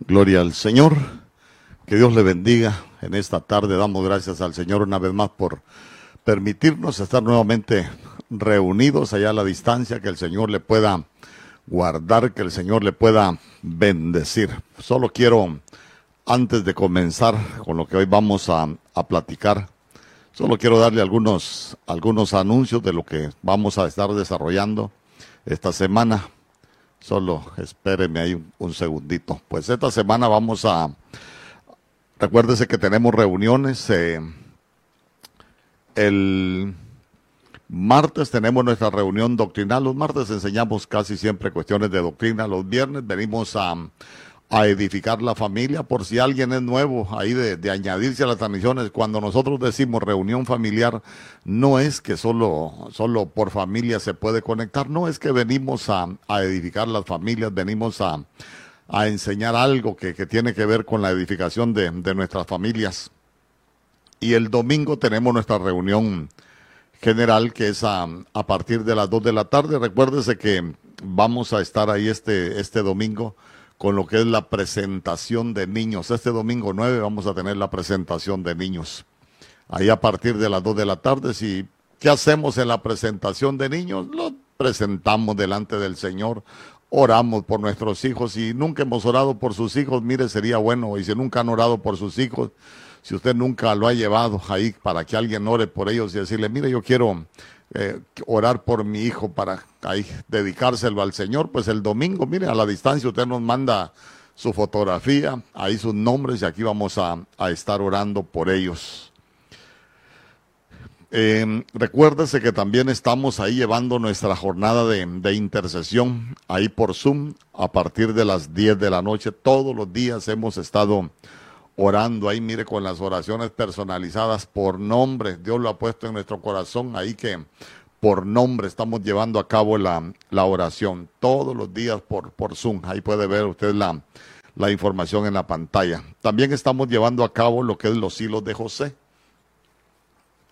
Gloria al Señor. Que Dios le bendiga. En esta tarde damos gracias al Señor una vez más por permitirnos estar nuevamente reunidos allá a la distancia, que el Señor le pueda guardar, que el Señor le pueda bendecir. Solo quiero, antes de comenzar con lo que hoy vamos a, a platicar, solo quiero darle algunos, algunos anuncios de lo que vamos a estar desarrollando esta semana. Solo espéreme ahí un, segundito. Pues esta semana vamos a... Recuérdese que tenemos reuniones. Eh, el martes tenemos nuestra reunión doctrinal. Los martes enseñamos casi siempre cuestiones de doctrina. Los viernes venimos a a edificar la familia, por si alguien es nuevo ahí de, añadirse a las transmisiones. Cuando nosotros decimos reunión familiar, no es que solo, solo por familia se puede conectar, no es que venimos a, edificar las familias, venimos a, enseñar algo que, tiene que ver con la edificación de, nuestras familias. Y el domingo tenemos nuestra reunión general que es a, a partir de las 2 de la tarde. Recuérdese que vamos a estar ahí este, este domingo con lo que es la presentación de niños. Este domingo 9 vamos a tener la presentación de niños. Ahí a partir de las 2 de la tarde, si ¿qué hacemos en la presentación de niños? Lo presentamos delante del Señor, oramos por nuestros hijos y nunca hemos orado por sus hijos, mire, sería bueno, y si nunca han orado por sus hijos, si usted nunca lo ha llevado ahí para que alguien ore por ellos y decirle, mire, yo quiero eh, orar por mi hijo para ahí, dedicárselo al Señor, pues el domingo, mire, a la distancia usted nos manda su fotografía, ahí sus nombres y aquí vamos a, estar orando por ellos. Eh, recuérdese que también estamos ahí llevando nuestra jornada de, de, intercesión ahí por Zoom a partir de las 10 de la noche. Todos los días hemos estado orando ahí, mire, con las oraciones personalizadas por nombre. Dios lo ha puesto en nuestro corazón ahí que por nombre estamos llevando a cabo la, la oración todos los días por, por Zoom. Ahí puede ver usted la, la información en la pantalla. También estamos llevando a cabo lo que es los hilos de José.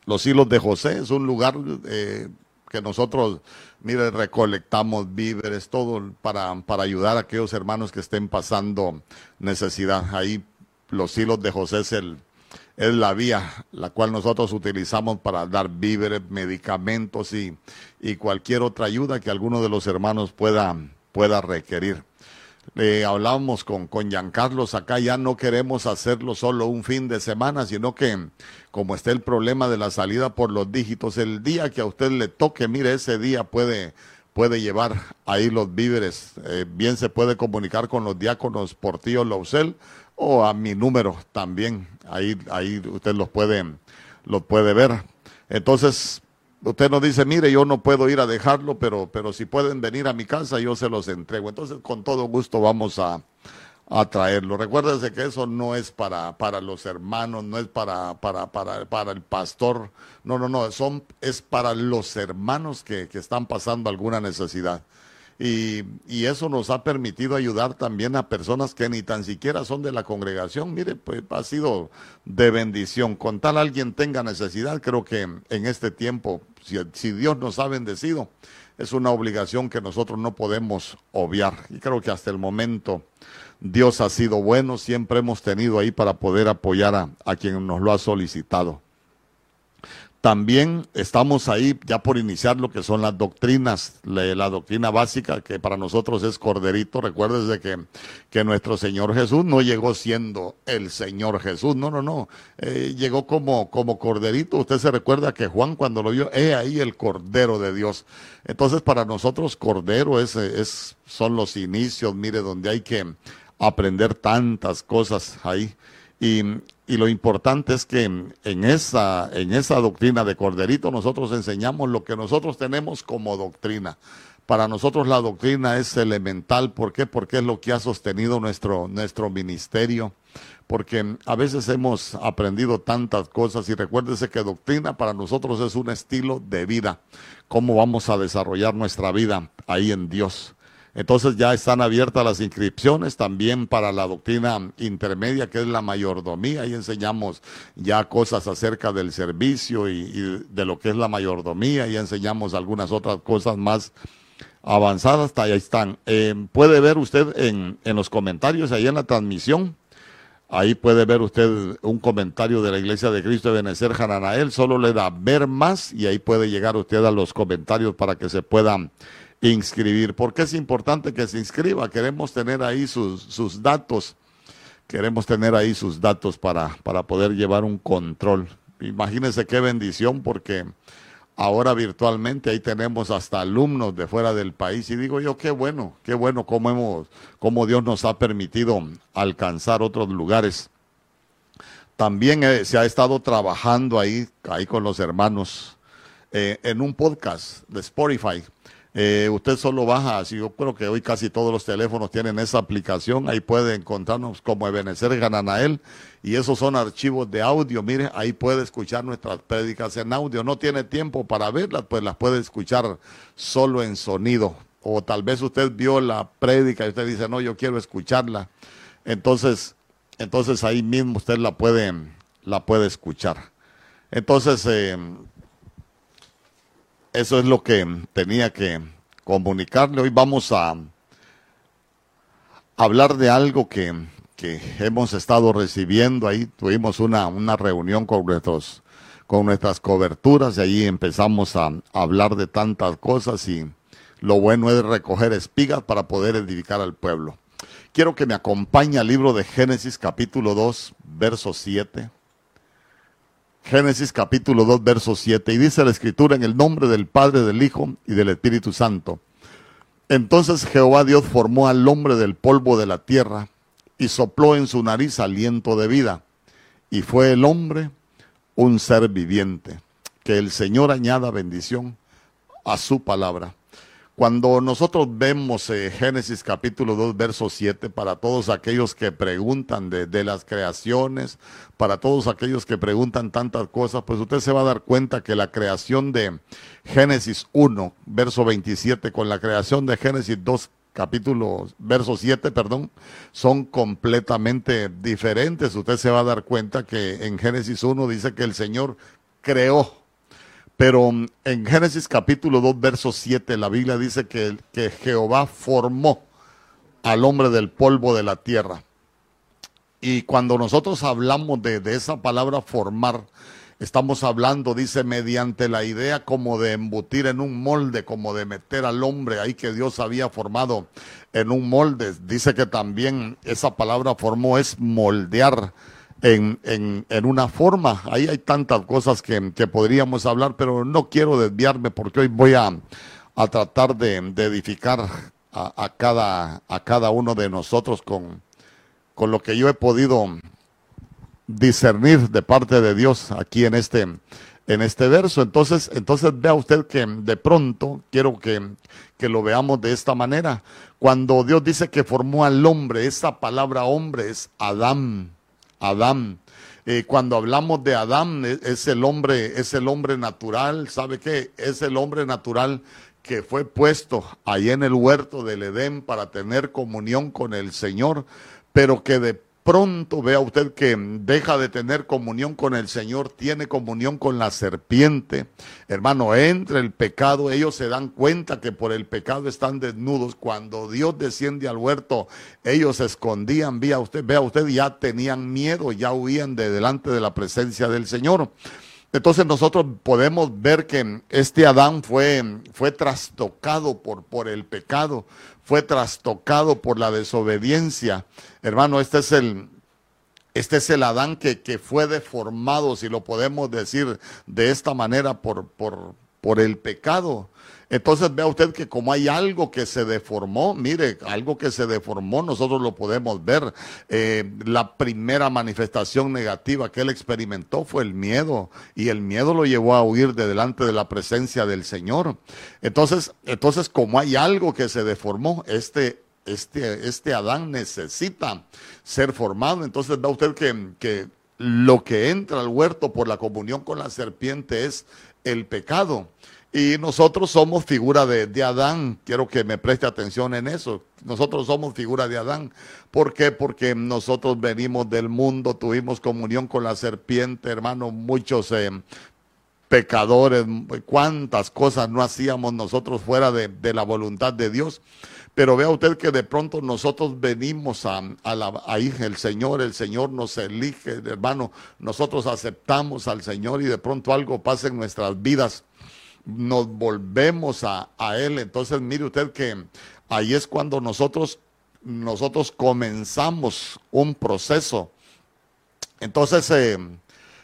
Los hilos de José es un lugar eh, que nosotros, mire, recolectamos víveres, todo para, para ayudar a aquellos hermanos que estén pasando necesidad. Ahí los hilos de José es, el, es la vía la cual nosotros utilizamos para dar víveres, medicamentos y, y cualquier otra ayuda que alguno de los hermanos pueda, requerir. Eh, hablábamos con, con Giancarlos acá, ya no queremos hacerlo solo un fin de semana, sino que como está el problema de la salida por los dígitos, el día que a usted le toque, mire, ese día puede, puede llevar ahí los víveres. Eh, bien se puede comunicar con los diáconos Portillo Lausel o a mi número también. Ahí, ahí usted los puede, los puede ver. Entonces, usted nos dice, mire, yo no puedo ir a dejarlo, pero, pero si pueden venir a mi casa, yo se los entrego. Entonces, con todo gusto vamos a, a traerlo. Recuérdense que eso no es para, para los hermanos, no es para, para, para, para el pastor. No, no, no, son, es para los hermanos que, que están pasando alguna necesidad. Y, y, eso nos ha permitido ayudar también a personas que ni tan siquiera son de la congregación. Mire, pues ha sido de bendición. Con tal alguien tenga necesidad, creo que en este tiempo, si, si Dios nos ha bendecido, es una obligación que nosotros no podemos obviar. Y creo que hasta el momento Dios ha sido bueno, siempre hemos tenido ahí para poder apoyar a, a quien nos lo ha solicitado. También estamos ahí ya por iniciar lo que son las doctrinas, la, doctrina básica que para nosotros es corderito. Recuérdese que, que nuestro Señor Jesús no llegó siendo el Señor Jesús, no, no, no. Eh, llegó como, como corderito. Usted se recuerda que Juan cuando lo vio, he ahí el cordero de Dios. Entonces para nosotros cordero es, es, son los inicios, mire, donde hay que aprender tantas cosas ahí. Y, y lo importante es que en esa, en esa doctrina de Corderito nosotros enseñamos lo que nosotros tenemos como doctrina. Para nosotros la doctrina es elemental. ¿Por qué? Porque es lo que ha sostenido nuestro, nuestro ministerio. Porque a veces hemos aprendido tantas cosas y recuérdese que doctrina para nosotros es un estilo de vida. Cómo vamos a desarrollar nuestra vida ahí en Dios. Entonces ya están abiertas las inscripciones también para la doctrina intermedia, que es la mayordomía. y enseñamos ya cosas acerca del servicio y, de lo que es la mayordomía. Y enseñamos algunas otras cosas más avanzadas, ahí están. Eh, puede ver usted en, en los comentarios, ahí en la transmisión, Ahí puede ver usted un comentario de la Iglesia de Cristo de Benecer Hananael. Solo le da ver más y ahí puede llegar usted a los comentarios para que se pueda inscribir. ¿Por qué es importante que se inscriba? Queremos tener ahí sus, sus datos. Queremos tener ahí sus datos para, para poder llevar un control. Imagínense qué bendición porque ahora virtualmente ahí tenemos hasta alumnos de fuera del país y digo yo qué bueno, qué bueno cómo hemos, cómo Dios nos ha permitido alcanzar otros lugares. También eh, se ha estado trabajando ahí, ahí con los hermanos eh, en un podcast de Spotify eh, usted solo baja, así yo creo que hoy casi todos los teléfonos tienen esa aplicación, ahí puede encontrarnos como Ebenezer Gananael y esos son archivos de audio, mire, ahí puede escuchar nuestras prédicas en audio, no tiene tiempo para verlas, pues las puede escuchar solo en sonido, o tal vez usted vio la prédica y usted dice, no, yo quiero escucharla, entonces, entonces ahí mismo usted la puede, la puede escuchar. Entonces, eh, eso es lo que tenía que comunicarle. Hoy vamos a hablar de algo que, hemos estado recibiendo. Ahí tuvimos una, una reunión con, nuestros, con nuestras coberturas y ahí empezamos a, hablar de tantas cosas y lo bueno es recoger espigas para poder edificar al pueblo. Quiero que me acompañe al libro de Génesis capítulo 2, verso 7. Génesis capítulo 2, verso 7. Y dice la escritura en el nombre del Padre, del Hijo y del Espíritu Santo. Entonces Jehová Dios formó al hombre del polvo de la tierra y sopló en su nariz aliento de vida. Y fue el hombre un ser viviente. Que el Señor añada bendición a su palabra. Cuando nosotros vemos eh, Génesis capítulo 2, verso 7, para todos aquellos que preguntan de, las creaciones, para todos aquellos que preguntan tantas cosas, pues usted se va a dar cuenta que la creación de Génesis 1, verso 27, con la creación de Génesis 2, capítulo, verso 7, perdón, son completamente diferentes. Usted se va a dar cuenta que en Génesis 1 dice que el Señor creó pero mm, en Génesis capítulo 2, verso 7, la Biblia dice que, que Jehová formó al hombre del polvo de la tierra. Y cuando nosotros hablamos de, de, esa palabra formar, estamos hablando, dice, mediante la idea como de embutir en un molde, como de meter al hombre ahí que Dios había formado en un molde. Dice que también esa palabra formó es moldear en, en, en, una forma. Ahí hay tantas cosas que, que, podríamos hablar, pero no quiero desviarme porque hoy voy a, a tratar de, edificar a, a, cada, a cada uno de nosotros con, con lo que yo he podido discernir de parte de Dios aquí en este, en este verso. Entonces, entonces vea usted que de pronto quiero que, que lo veamos de esta manera. Cuando Dios dice que formó al hombre, esa palabra hombre es Adán. Adán. Eh, cuando hablamos de Adán, e, es, el hombre, es el hombre natural, ¿sabe qué? Es el hombre natural que fue puesto ahí en el huerto del Edén para tener comunión con el Señor, pero que de pronto vea usted que deja de tener comunión con el Señor, tiene comunión con la serpiente. Hermano, entre el pecado, ellos se dan cuenta que por el pecado están desnudos. Cuando Dios desciende al huerto, ellos se escondían, vea usted, vea usted, ya tenían miedo, ya huían de delante de la presencia del Señor. Entonces nosotros podemos ver que este Adán fue, fue trastocado por, por el pecado, fue trastocado por la desobediencia. Hermano, este es el, este es el Adán que, que, fue deformado, si lo podemos decir de esta manera, por, por, por el pecado. Entonces vea usted que como hay algo que se deformó, mire, algo que se deformó, nosotros lo podemos ver. Eh, la primera manifestación negativa que él experimentó fue el miedo y el miedo lo llevó a huir de delante de la presencia del Señor. Entonces, entonces como hay algo que se deformó, este este, este Adán necesita ser formado. Entonces vea usted que, que lo que entra al huerto por la comunión con la serpiente es el pecado. Y nosotros somos figura de, de, Adán. Quiero que me preste atención en eso. Nosotros somos figura de Adán. Porque nosotros venimos del mundo, tuvimos comunión con la serpiente, hermano. Muchos eh, pecadores, cuántas cosas no hacíamos nosotros fuera de, la voluntad de Dios. Pero vea usted que de pronto nosotros venimos a, a la, ahí el Señor, el Señor nos elige, hermano, nosotros aceptamos al Señor y de pronto algo pasa en nuestras vidas, nos volvemos a, a Él. Entonces mire usted que ahí es cuando nosotros, nosotros comenzamos un proceso. Entonces, eh,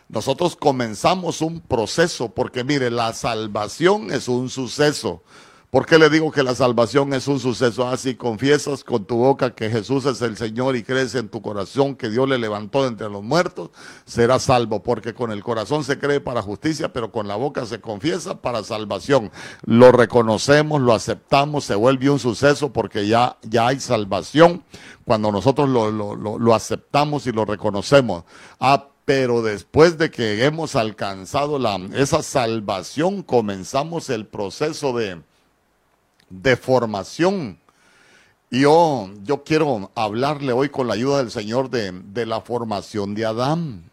nosotros comenzamos un proceso, porque mire, la salvación es un suceso. ¿Por qué le digo que la salvación es un suceso? Así ah, confiesas con tu boca que Jesús es el Señor y crees en tu corazón que Dios le levantó de entre los muertos, serás salvo, porque con el corazón se cree para justicia, pero con la boca se confiesa para salvación. Lo reconocemos, lo aceptamos, se vuelve un suceso porque ya, ya hay salvación cuando nosotros lo, lo, lo aceptamos y lo reconocemos. Ah, pero después de que hemos alcanzado la, esa salvación, comenzamos el proceso de, de formación. Yo, yo quiero hablarle hoy con la ayuda del Señor de, de la formación de Adán.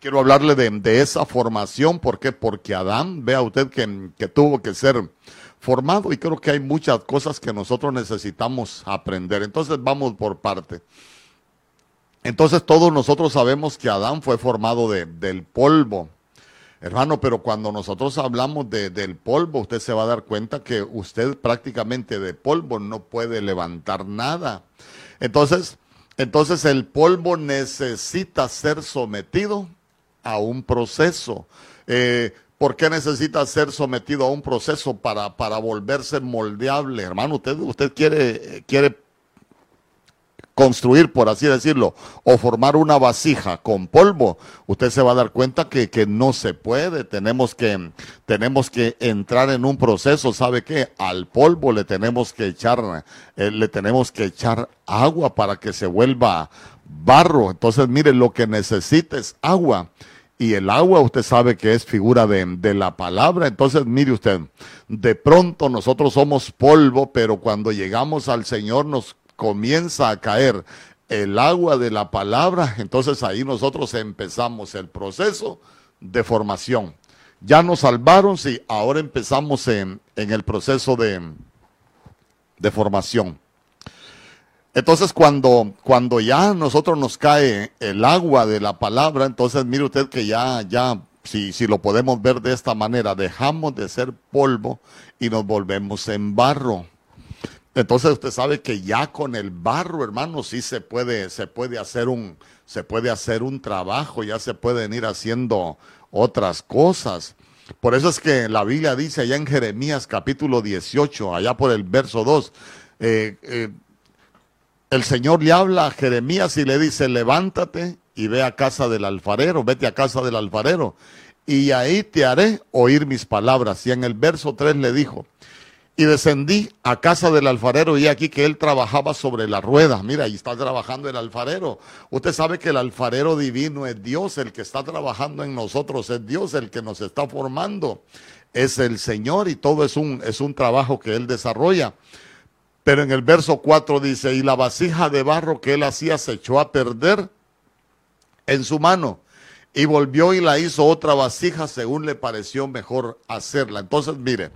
Quiero hablarle de, de, esa formación, ¿por qué? Porque Adán, vea usted que, que tuvo que ser formado y creo que hay muchas cosas que nosotros necesitamos aprender. Entonces vamos por parte. Entonces todos nosotros sabemos que Adán fue formado de, del polvo. Hermano, pero cuando nosotros hablamos de, del polvo, usted se va a dar cuenta que usted prácticamente de polvo no puede levantar nada. Entonces, entonces el polvo necesita ser sometido a un proceso. Eh, ¿Por qué necesita ser sometido a un proceso para, para volverse moldeable? Hermano, usted, usted quiere, quiere construir, por así decirlo, o formar una vasija con polvo, usted se va a dar cuenta que, que no se puede. Tenemos que, tenemos que entrar en un proceso, ¿sabe qué? Al polvo le tenemos que echar, eh, le tenemos que echar agua para que se vuelva barro. Entonces, mire, lo que necesita es agua. Y el agua usted sabe que es figura de, de, la palabra. Entonces, mire usted, de pronto nosotros somos polvo, pero cuando llegamos al Señor nos comienza a caer el agua de la palabra, entonces ahí nosotros empezamos el proceso de formación. Ya nos salvaron, sí, ahora empezamos en, el proceso de, de formación. Entonces cuando, cuando ya nosotros nos cae el agua de la palabra, entonces mire usted que ya, ya, si, si lo podemos ver de esta manera, dejamos de ser polvo y nos volvemos en barro. Entonces usted sabe que ya con el barro, hermano, sí se puede, se puede hacer un, se puede hacer un trabajo, ya se pueden ir haciendo otras cosas. Por eso es que la Biblia dice allá en Jeremías capítulo 18, allá por el verso 2, eh, eh, el Señor le habla a Jeremías y le dice, levántate y ve a casa del alfarero, vete a casa del alfarero, y ahí te haré oír mis palabras. Y en el verso 3 le dijo, y descendí a casa del alfarero y aquí que él trabajaba sobre la rueda. Mira, ahí está trabajando el alfarero. Usted sabe que el alfarero divino es Dios, el que está trabajando en nosotros es Dios, el que nos está formando es el Señor y todo es un, es un trabajo que él desarrolla. Pero en el verso 4 dice, y la vasija de barro que él hacía se echó a perder en su mano y volvió y la hizo otra vasija según le pareció mejor hacerla. Entonces, mire,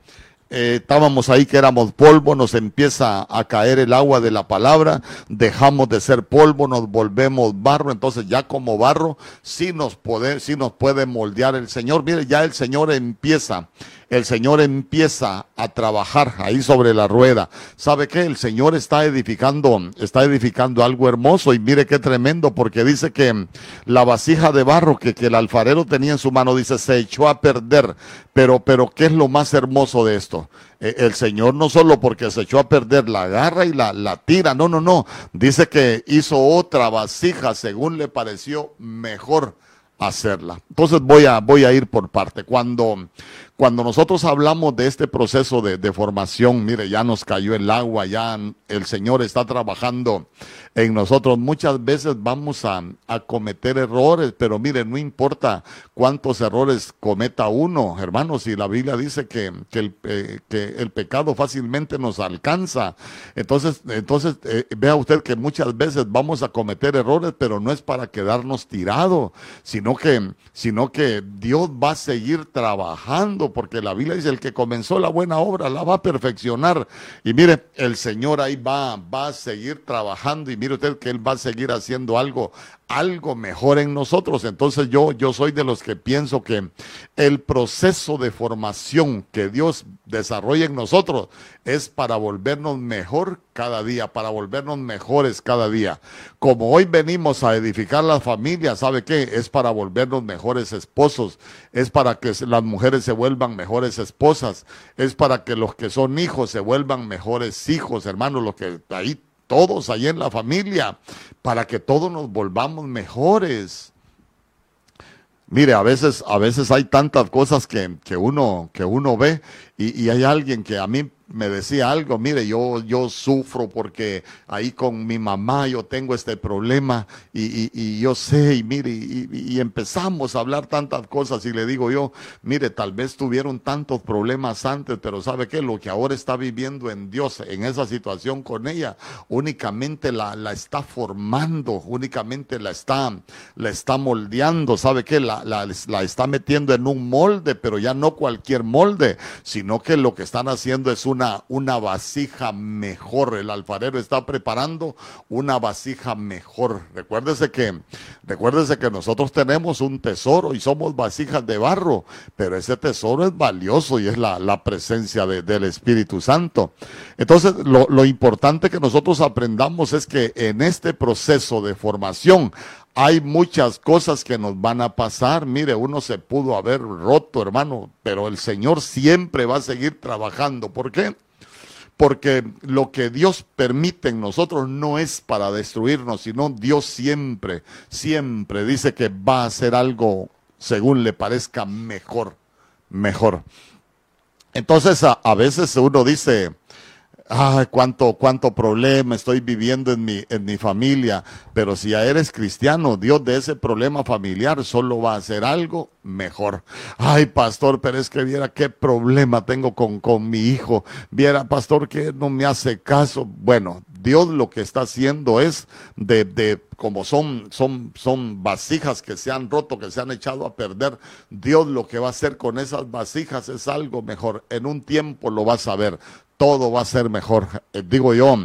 eh, estábamos ahí que éramos polvo, nos empieza a caer el agua de la palabra, dejamos de ser polvo, nos volvemos barro, entonces ya como barro sí nos puede, sí nos puede moldear el Señor. Mire, ya el Señor empieza el Señor empieza a trabajar ahí sobre la rueda. ¿Sabe qué? El Señor está edificando, está edificando algo hermoso y mire qué tremendo porque dice que la vasija de barro que, el alfarero tenía en su mano, dice, se echó a perder. Pero, pero, ¿qué es lo más hermoso de esto? Eh, el Señor no solo porque se echó a perder la garra y la, la tira, no, no, no. Dice que hizo otra vasija según le pareció mejor hacerla. Entonces voy a, voy a ir por parte. Cuando, cuando nosotros hablamos de este proceso de, de formación, mire, ya nos cayó el agua, ya el Señor está trabajando en nosotros. Muchas veces vamos a, cometer errores, pero mire, no importa cuántos errores cometa uno, hermanos, si la Biblia dice que, el, eh, que el, pecado fácilmente nos alcanza. Entonces, entonces eh, vea usted que muchas veces vamos a cometer errores, pero no es para quedarnos tirados, sino que, sino que Dios va a seguir trabajando, porque la Biblia dice, el que comenzó la buena obra la va a perfeccionar. Y mire, el Señor ahí va, va a seguir trabajando y mire usted que Él va a seguir haciendo algo, algo mejor en nosotros. Entonces yo, yo soy de los que pienso que el proceso de formación que Dios desarrolla en nosotros es para volvernos mejor cada día, para volvernos mejores cada día. Como hoy venimos a edificar la familia, ¿sabe qué? Es para volvernos mejores esposos, es para que las mujeres se vuelvan mejores esposas, es para que los que son hijos se vuelvan mejores hijos, hermanos, los que ahí todos ahí en la familia, para que todos nos volvamos mejores. Mire, a veces, a veces hay tantas cosas que, que uno, que uno ve y, hay alguien que a mí me decía algo, mire, yo, yo sufro porque ahí con mi mamá yo tengo este problema y, yo sé, y mire, y, empezamos a hablar tantas cosas y le digo yo, mire, tal vez tuvieron tantos problemas antes, pero ¿sabe qué? Lo que ahora está viviendo en Dios, en esa situación con ella, únicamente la, la está formando, únicamente la está, la está moldeando, ¿sabe qué? La, la, la está metiendo en un molde, pero ya no cualquier molde, sino que lo que están haciendo es una una, vasija mejor. El alfarero está preparando una vasija mejor. Recuérdese que, recuérdese que nosotros tenemos un tesoro y somos vasijas de barro, pero ese tesoro es valioso y es la, presencia del Espíritu Santo. Entonces, lo, lo importante que nosotros aprendamos es que en este proceso de formación hay muchas cosas que nos van a pasar. Mire, uno se pudo haber roto, hermano, pero el Señor siempre va a seguir trabajando. ¿Por qué? Porque lo que Dios permite en nosotros no es para destruirnos, sino Dios siempre, siempre dice que va a hacer algo según le parezca mejor, mejor. Entonces a, a veces uno dice, ay, cuánto, cuánto problema estoy viviendo en mi, en mi familia. Pero si ya eres cristiano, Dios de ese problema familiar solo va a hacer algo mejor. Ay, pastor, pero es que viera qué problema tengo con, con mi hijo. Viera, pastor, que no me hace caso. Bueno, Dios lo que está haciendo es de, de como son, son, son vasijas que se han roto, que se han echado a perder, Dios lo que va a hacer con esas vasijas es algo mejor. En un tiempo lo vas a ver todo va a ser mejor. Eh, digo yo,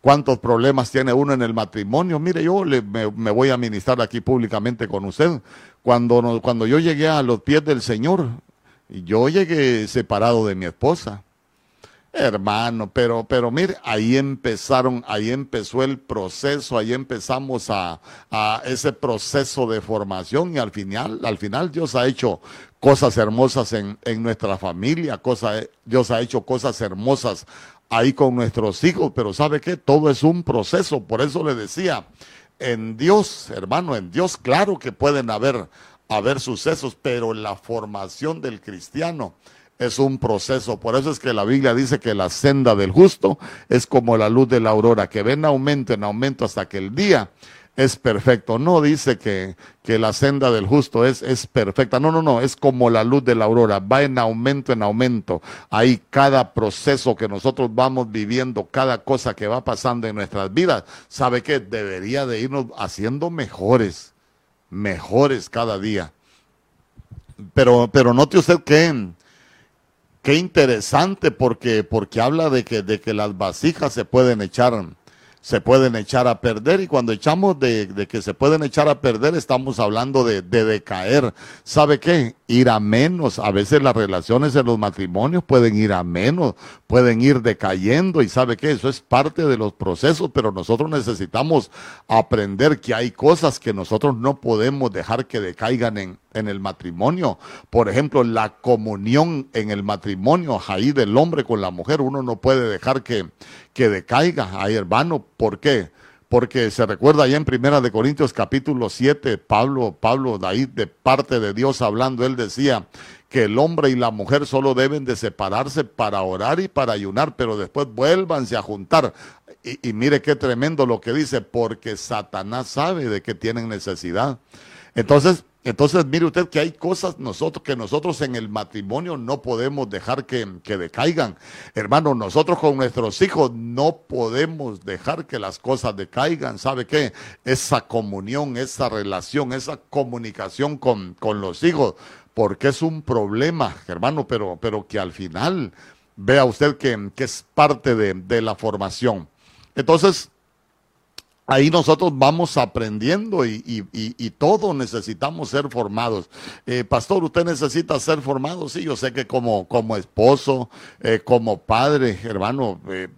¿cuántos problemas tiene uno en el matrimonio? Mire, yo le, me, voy a ministrar aquí públicamente con usted. Cuando, cuando yo llegué a los pies del Señor, yo llegué separado de mi esposa. Hermano, pero, pero mire, ahí empezaron, ahí empezó el proceso, ahí empezamos a, a, ese proceso de formación y al final, al final Dios ha hecho cosas hermosas en, en nuestra familia, cosa, Dios ha hecho cosas hermosas ahí con nuestros hijos, pero ¿sabe qué? Todo es un proceso, por eso le decía, en Dios, hermano, en Dios, claro que pueden haber, haber sucesos, pero la formación del cristiano es un proceso. Por eso es que la Biblia dice que la senda del justo es como la luz de la aurora, que ven aumento en aumento hasta que el día es perfecto. No dice que, que la senda del justo es, es perfecta. No, no, no, es como la luz de la aurora, va en aumento, en aumento. Ahí cada proceso que nosotros vamos viviendo, cada cosa que va pasando en nuestras vidas, sabe que debería de irnos haciendo mejores, mejores cada día. Pero, pero note usted que qué interesante porque, porque habla de que, de que las vasijas se pueden echar se pueden echar a perder y cuando echamos de, de que se pueden echar a perder estamos hablando de, de, decaer. ¿Sabe qué? Ir a menos. A veces las relaciones en los matrimonios pueden ir a menos, pueden ir decayendo y ¿sabe qué? Eso es parte de los procesos, pero nosotros necesitamos aprender que hay cosas que nosotros no podemos dejar que decaigan en, en el matrimonio. Por ejemplo, la comunión en el matrimonio ahí del hombre con la mujer, uno no puede dejar que, que decaiga. Ay, hermano, ¿por qué? Porque se recuerda allá en Primera de Corintios capítulo 7, Pablo, Pablo de ahí de parte de Dios hablando, él decía que el hombre y la mujer solo deben de separarse para orar y para ayunar, pero después vuélvanse a juntar. Y, mire qué tremendo lo que dice, porque Satanás sabe de que tienen necesidad. Entonces, entonces, mire usted que hay cosas nosotros que nosotros en el matrimonio no podemos dejar que, que, decaigan. Hermano, nosotros con nuestros hijos no podemos dejar que las cosas decaigan. ¿Sabe qué? Esa comunión, esa relación, esa comunicación con, con los hijos, porque es un problema, hermano, pero, pero que al final vea usted que, que es parte de, de la formación. Entonces, ahí nosotros vamos aprendiendo y, y, todos necesitamos ser formados. Eh, pastor, ¿usted necesita ser formado? Sí, yo sé que como, esposo, eh, como padre, hermano, eh,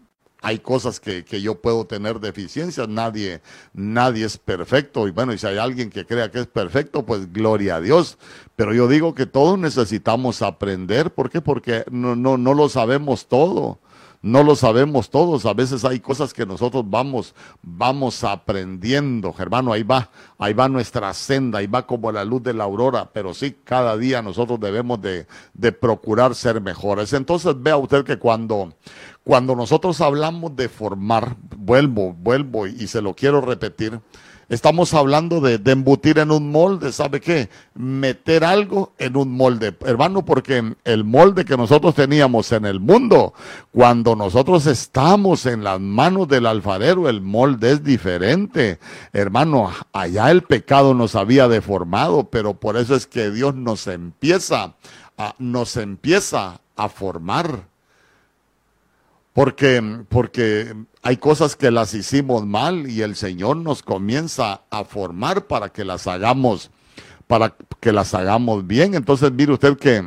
hay cosas que, yo puedo tener deficiencias, nadie, nadie es perfecto. Y bueno, y si hay alguien que crea que es perfecto, pues gloria a Dios. Pero yo digo que todos necesitamos aprender. ¿Por qué? Porque no, no lo sabemos todo no lo sabemos todos, a veces hay cosas que nosotros vamos, vamos aprendiendo, hermano, ahí va, ahí va nuestra senda, ahí va como la luz de la aurora, pero sí, cada día nosotros debemos de, de procurar ser mejores. Entonces vea usted que cuando, cuando nosotros hablamos de formar, vuelvo, vuelvo y se lo quiero repetir, Estamos hablando de, embutir en un molde, ¿sabe qué? Meter algo en un molde. Hermano, porque el molde que nosotros teníamos en el mundo, cuando nosotros estamos en las manos del alfarero, el molde es diferente. Hermano, allá el pecado nos había deformado, pero por eso es que Dios nos empieza a, nos empieza a formar. Porque, porque hay cosas que las hicimos mal y el Señor nos comienza a formar para que las hagamos, para que las hagamos bien. Entonces, mire usted que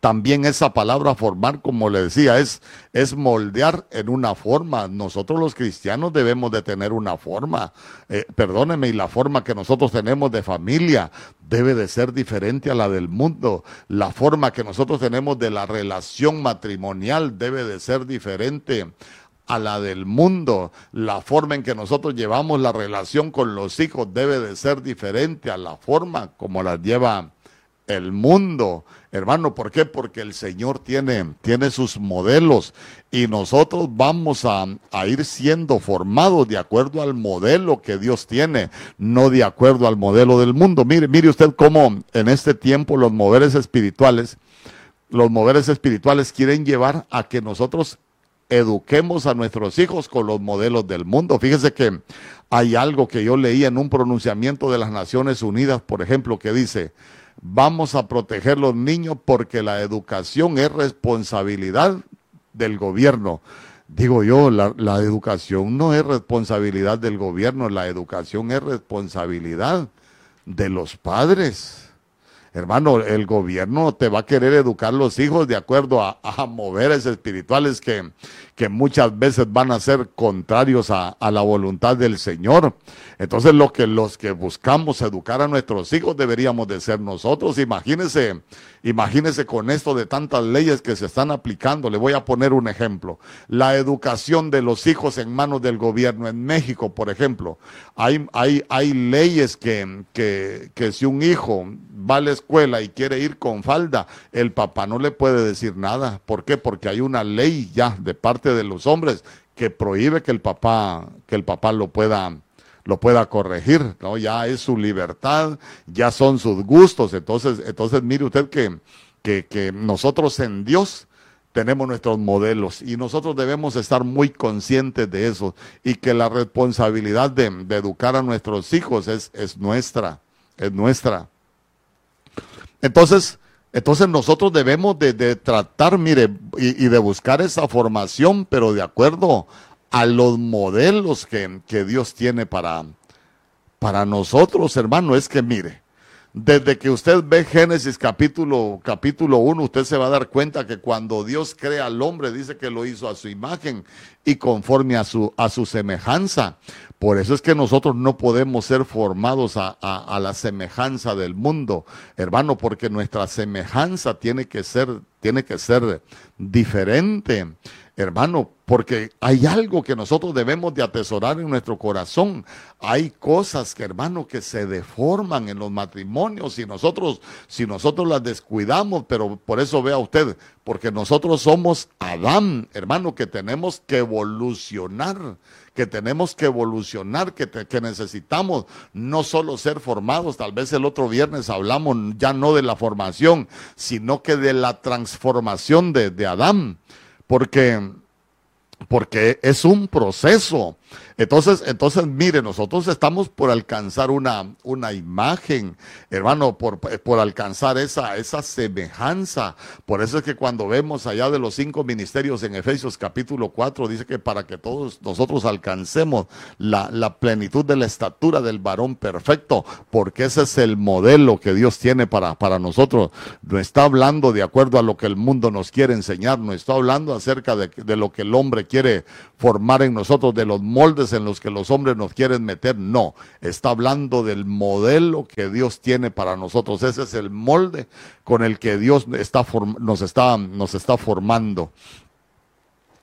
también esa palabra formar, como le decía, es, es moldear en una forma. Nosotros los cristianos debemos de tener una forma. Eh, perdóneme, y la forma que nosotros tenemos de familia debe de ser diferente a la del mundo. La forma que nosotros tenemos de la relación matrimonial debe de ser diferente a la del mundo. La forma en que nosotros llevamos la relación con los hijos debe de ser diferente a la forma como la lleva el mundo. Hermano, ¿por qué? Porque el Señor tiene, tiene sus modelos y nosotros vamos a, a, ir siendo formados de acuerdo al modelo que Dios tiene, no de acuerdo al modelo del mundo. Mire, mire usted cómo en este tiempo los moveres espirituales, los moveres espirituales quieren llevar a que nosotros eduquemos a nuestros hijos con los modelos del mundo. Fíjese que hay algo que yo leí en un pronunciamiento de las Naciones Unidas, por ejemplo, que dice, vamos a proteger los niños porque la educación es responsabilidad del gobierno. Digo yo, la, la educación no es responsabilidad del gobierno, la educación es responsabilidad de los padres. Hermano, el gobierno te va a querer educar los hijos de acuerdo a, a moveres espirituales que, que, muchas veces van a ser contrarios a, la voluntad del Señor. Entonces, lo que los que buscamos educar a nuestros hijos deberíamos de ser nosotros. Imagínese, imagínese con esto de tantas leyes que se están aplicando. Le voy a poner un ejemplo. La educación de los hijos en manos del gobierno. En México, por ejemplo, hay, hay, hay leyes que, que, que si un hijo va a la escuela y quiere ir con falda, el papá no le puede decir nada. ¿Por qué? Porque hay una ley ya de parte de los hombres que prohíbe que el papá, que el papá lo pueda, lo pueda corregir, ¿no? Ya es su libertad, ya son sus gustos. Entonces, entonces mire usted que, que, que nosotros en Dios tenemos nuestros modelos y nosotros debemos estar muy conscientes de eso y que la responsabilidad de, de educar a nuestros hijos es, es nuestra, es nuestra. Entonces, entonces nosotros debemos de, tratar, mire, y, de buscar esa formación, pero de acuerdo a los modelos que, que Dios tiene para, para nosotros, hermano. Es que, mire, desde que usted ve Génesis capítulo, capítulo 1, usted se va a dar cuenta que cuando Dios crea al hombre, dice que lo hizo a su imagen y conforme a su, a su semejanza. Por eso es que nosotros no podemos ser formados a, a, a, la semejanza del mundo, hermano, porque nuestra semejanza tiene que ser, tiene que ser diferente, hermano, porque hay algo que nosotros debemos de atesorar en nuestro corazón. Hay cosas que, hermano, que se deforman en los matrimonios si nosotros, si nosotros las descuidamos, pero por eso vea usted, porque nosotros somos Adán, hermano, que tenemos que evolucionar que tenemos que evolucionar, que, que necesitamos no solo ser formados, tal vez el otro viernes hablamos ya no de la formación, sino que de la transformación de, de Adán, porque, porque es un proceso. Entonces, entonces, mire, nosotros estamos por alcanzar una, una imagen, hermano, por, por alcanzar esa, esa semejanza. Por eso es que cuando vemos allá de los cinco ministerios en Efesios capítulo 4, dice que para que todos nosotros alcancemos la, la plenitud de la estatura del varón perfecto, porque ese es el modelo que Dios tiene para, para nosotros. No está hablando de acuerdo a lo que el mundo nos quiere enseñar, no está hablando acerca de, de lo que el hombre quiere formar en nosotros, de los moldes en los que los hombres nos quieren meter, no, está hablando del modelo que Dios tiene para nosotros. Ese es el molde con el que Dios está nos, está, nos está formando.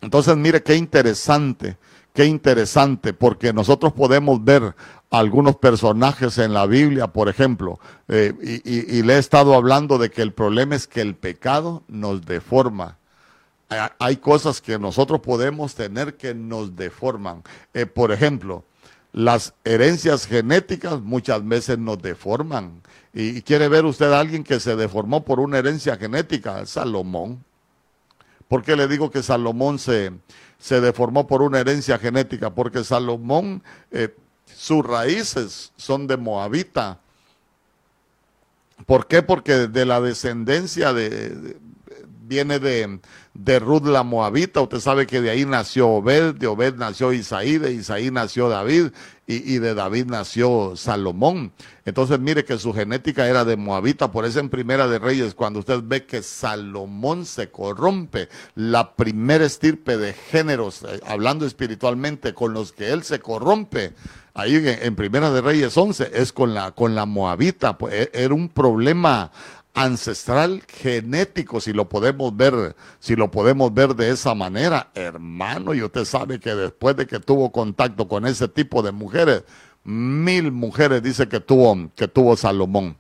Entonces, mire qué interesante, qué interesante, porque nosotros podemos ver algunos personajes en la Biblia, por ejemplo, eh, y le he estado hablando de que el problema es que el pecado nos deforma hay cosas que nosotros podemos tener que nos deforman. Eh, por ejemplo, las herencias genéticas muchas veces nos deforman. Y, quiere ver usted a alguien que se deformó por una herencia genética, Salomón. ¿Por qué le digo que Salomón se, se deformó por una herencia genética? Porque Salomón, eh, sus raíces son de Moabita. ¿Por qué? Porque de la descendencia de viene de, de Ruth la Moabita. Usted sabe que de ahí nació Obed, de Obed nació Isaí, de Isaí nació David y, y, de David nació Salomón. Entonces mire que su genética era de Moabita, por eso en Primera de Reyes, cuando usted ve que Salomón se corrompe, la primera estirpe de géneros, eh, hablando espiritualmente, con los que él se corrompe, ahí en, Primera de Reyes 11, es con la, con la Moabita, pues, e, era un problema ancestral genético, si lo podemos ver, si lo podemos ver de esa manera, hermano, y usted sabe que después de que tuvo contacto con ese tipo de mujeres, mil mujeres dice que tuvo, que tuvo Salomón.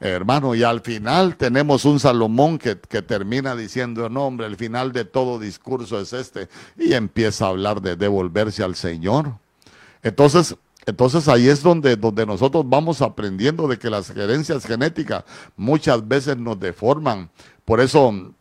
Hermano, y al final tenemos un Salomón que, que termina diciendo, no hombre, el final de todo discurso es este, y empieza a hablar de devolverse al Señor. Entonces, entonces ahí es donde, donde nosotros vamos aprendiendo de que las gerencias genéticas muchas veces nos deforman. Por eso,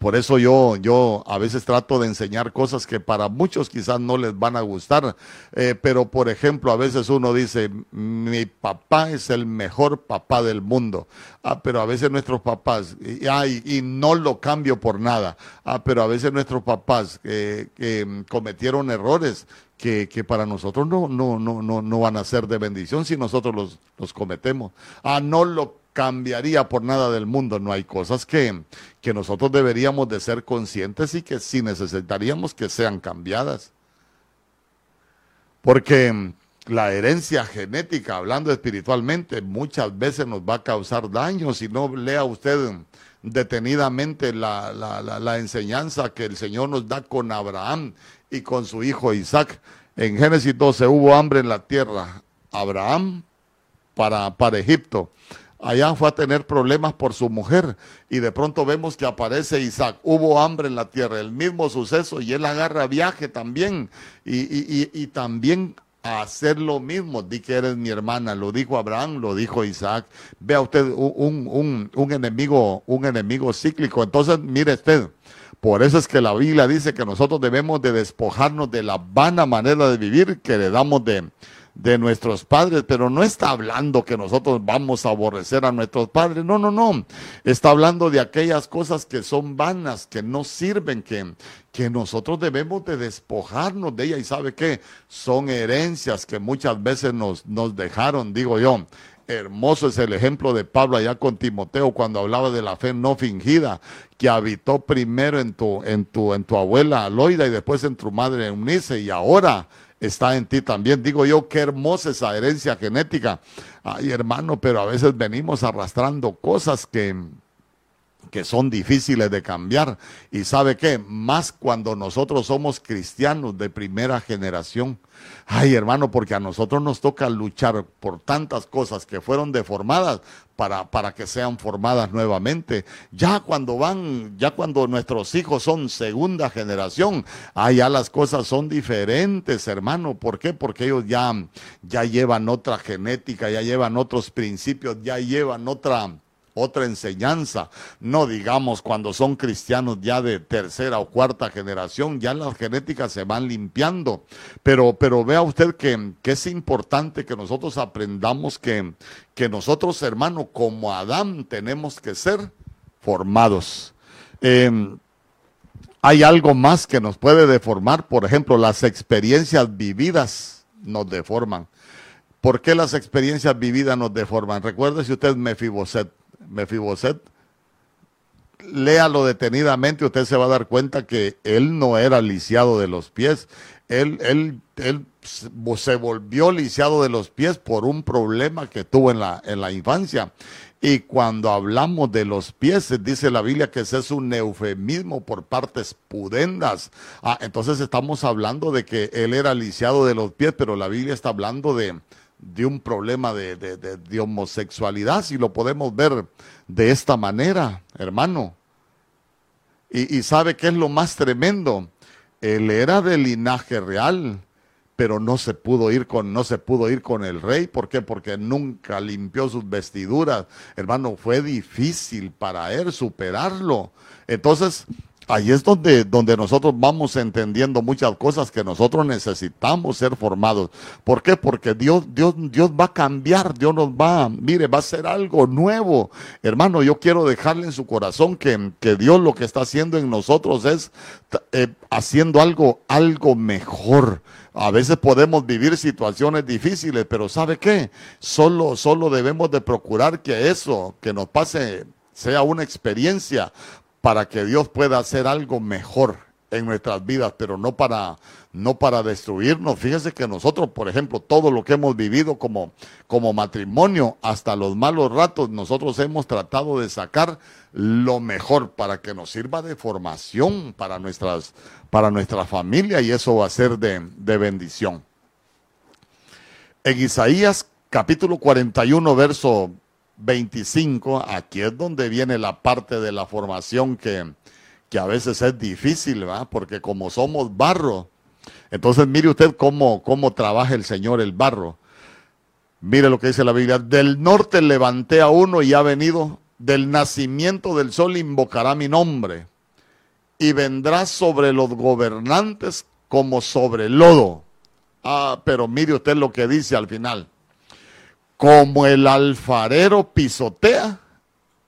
por eso yo, yo a veces trato de enseñar cosas que para muchos quizás no les van a gustar, eh, pero por ejemplo a veces uno dice, mi papá es el mejor papá del mundo, ah, pero a veces nuestros papás, y, y, no lo cambio por nada, ah, pero a veces nuestros papás que cometieron errores que, que, para nosotros no, no, no, no, no van a ser de bendición si nosotros los, los cometemos. Ah, no lo cambiaría por nada del mundo. No hay cosas que, que nosotros deberíamos de ser conscientes y que sí necesitaríamos que sean cambiadas. Porque la herencia genética, hablando espiritualmente, muchas veces nos va a causar daño si no lea usted detenidamente la, la, la, enseñanza que el Señor nos da con Abraham y con su hijo Isaac. En Génesis 12 hubo hambre en la tierra. Abraham para, para Egipto. Allá fue a tener problemas por su mujer y de pronto vemos que aparece Isaac. Hubo hambre en la tierra, el mismo suceso y él agarra viaje también y, también a hacer lo mismo. Di que eres mi hermana, lo dijo Abraham, lo dijo Isaac. Vea usted un, un, un enemigo, un enemigo cíclico. Entonces, mire usted, por eso es que la Biblia dice que nosotros debemos de despojarnos de la vana manera de vivir que heredamos de, de nuestros padres, pero no está hablando que nosotros vamos a aborrecer a nuestros padres, no, no, no, está hablando de aquellas cosas que son vanas, que no sirven, que, que nosotros debemos de despojarnos de ellas y sabe qué, son herencias que muchas veces nos, nos dejaron, digo yo, Hermoso es el ejemplo de Pablo allá con Timoteo cuando hablaba de la fe no fingida que habitó primero en tu, en tu, en tu abuela Aloida y después en tu madre Eunice. Y ahora está en ti también. Digo yo, qué hermosa esa herencia genética. Ay, hermano, pero a veces venimos arrastrando cosas que, que son difíciles de cambiar. Y sabe qué, más cuando nosotros somos cristianos de primera generación. Ay, hermano, porque a nosotros nos toca luchar por tantas cosas que fueron deformadas para, para que sean formadas nuevamente. Ya cuando van, ya cuando nuestros hijos son segunda generación, ay, ya las cosas son diferentes, hermano. ¿Por qué? Porque ellos ya, ya llevan otra genética, ya llevan otros principios, ya llevan otra otra enseñanza. No digamos cuando son cristianos ya de tercera o cuarta generación, ya las genéticas se van limpiando. Pero, pero vea usted que, es importante que nosotros aprendamos que, que nosotros, hermano, como Adán, tenemos que ser formados. Em, hay algo más que nos puede deformar, por ejemplo, las experiencias vividas nos deforman. ¿Por qué las experiencias vividas nos deforman? Recuerde si usted Mefiboset. Mefiboset, léalo detenidamente, usted se va a dar cuenta que él no era lisiado de los pies. Él, él, él se volvió lisiado de los pies por un problema que tuvo en la, en la infancia. Y cuando hablamos de los pies, dice la Biblia que ese es un eufemismo por partes pudendas. Ah, entonces estamos hablando de que él era lisiado de los pies, pero la Biblia está hablando de, de un problema de, de, homosexualidad, si lo podemos ver de esta manera, hermano. Y, y, sabe qué es lo más tremendo. Él era de linaje real, pero no se pudo ir con, no se pudo ir con el rey. ¿Por qué? Porque nunca limpió sus vestiduras. Hermano, fue difícil para él superarlo. Entonces, Ahí es donde, donde nosotros vamos entendiendo muchas cosas que nosotros necesitamos ser formados. ¿Por qué? Porque Dios, Dios, Dios va a cambiar, Dios nos va, mire, va a hacer algo nuevo. Hermano, yo quiero dejarle en su corazón que, que Dios lo que está haciendo en nosotros es eh, haciendo algo, algo mejor. A veces podemos vivir situaciones difíciles, pero ¿sabe qué? Solo, solo debemos de procurar que eso que nos pase sea una experiencia para que Dios pueda hacer algo mejor en nuestras vidas, pero no para, no para destruirnos. Fíjese que nosotros, por ejemplo, todo lo que hemos vivido como, como matrimonio, hasta los malos ratos, nosotros hemos tratado de sacar lo mejor para que nos sirva de formación para, nuestras, para nuestra familia y eso va a ser de, de bendición. En Isaías capítulo 41, verso 25, aquí es donde viene la parte de la formación que, que a veces es difícil. Porque como somos barro, entonces mire usted cómo, cómo trabaja el Señor el barro. Mire lo que dice la Biblia. Del norte levanté a uno y ha venido. Del nacimiento del sol invocará mi nombre. Y vendrá sobre los gobernantes como sobre lodo. Ah, pero mire usted lo que dice al final como el alfarero pisotea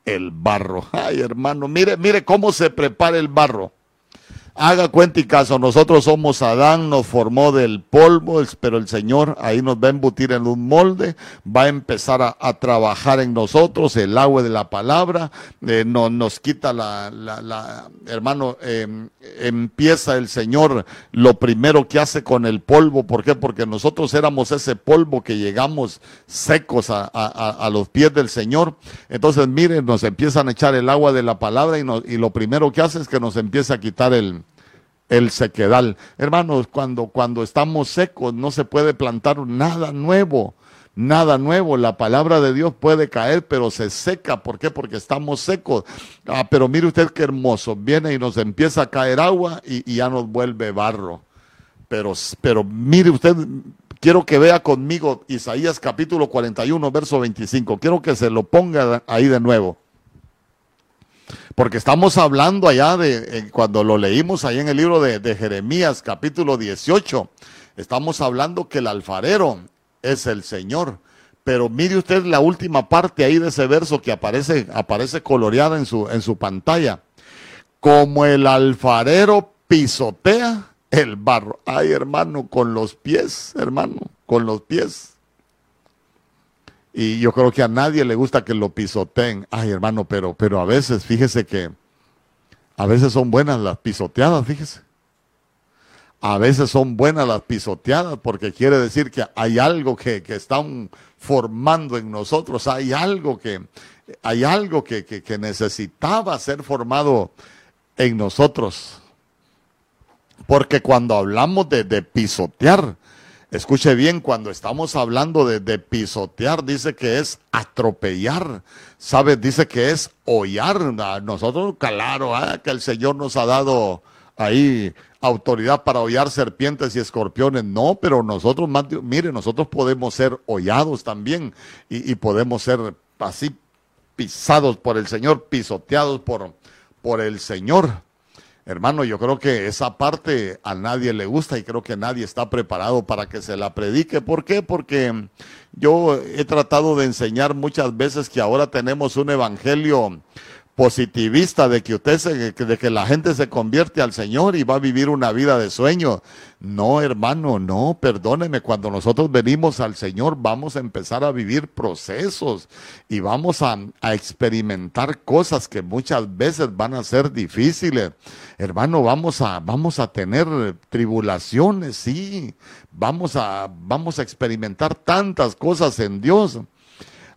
el barro. Ay, hermano, mire, mire cómo se prepara el barro. Haga cuenta y caso, nosotros somos Adán, nos formó del polvo, pero el Señor ahí nos va a embutir en un molde, va a empezar a, trabajar en nosotros el agua de la palabra, eh, no, nos quita la, la, hermano, em, empieza el Señor lo primero que hace con el polvo, ¿por qué? Porque nosotros éramos ese polvo que llegamos secos a, a, los pies del Señor. Entonces, miren, nos empiezan a echar el agua de la palabra y, y lo primero que hace es que nos empieza a quitar el, el sequedal. Hermanos, cuando, cuando estamos secos no se puede plantar nada nuevo, nada nuevo. La palabra de Dios puede caer, pero se seca. ¿Por qué? Porque estamos secos. Ah, pero mire usted qué hermoso. Viene y nos empieza a caer agua y, ya nos vuelve barro. Pero, pero mire usted, quiero que vea conmigo Isaías capítulo 41, verso 25. Quiero que se lo ponga ahí de nuevo. Porque estamos hablando allá de, cuando lo leímos ahí en el libro de, de Jeremías capítulo 18, estamos hablando que el alfarero es el Señor. Pero mire usted la última parte ahí de ese verso que aparece, aparece coloreada en su, en su pantalla. Como el alfarero pisotea el barro. Ay, hermano, con los pies, hermano, con los pies. Y yo creo que a nadie le gusta que lo pisoteen. Ay, hermano, pero, pero a veces, fíjese que a veces son buenas las pisoteadas, fíjese. A veces son buenas las pisoteadas porque quiere decir que hay algo que, que están formando en nosotros, hay algo que, hay algo que, necesitaba ser formado en nosotros. Porque cuando hablamos de, pisotear, escuche bien, cuando estamos hablando de, pisotear, dice que es atropellar, ¿sabes? Dice que es hollar. Nosotros, claro, ¿eh? que el Señor nos ha dado ahí autoridad para hollar serpientes y escorpiones. No, pero nosotros, mire, nosotros podemos ser hollados también y, y podemos ser así pisados por el Señor, pisoteados por, por el Señor. Hermano, yo creo que esa parte a nadie le gusta y creo que nadie está preparado para que se la predique. ¿Por qué? Porque yo he tratado de enseñar muchas veces que ahora tenemos un evangelio positivista de que usted se, de que la gente se convierte al Señor y va a vivir una vida de sueño. No, hermano, no, perdóneme, cuando nosotros venimos al Señor vamos a empezar a vivir procesos y vamos a, a experimentar cosas que muchas veces van a ser difíciles. Hermano, vamos a, vamos a tener tribulaciones, sí, vamos a, vamos a experimentar tantas cosas en Dios.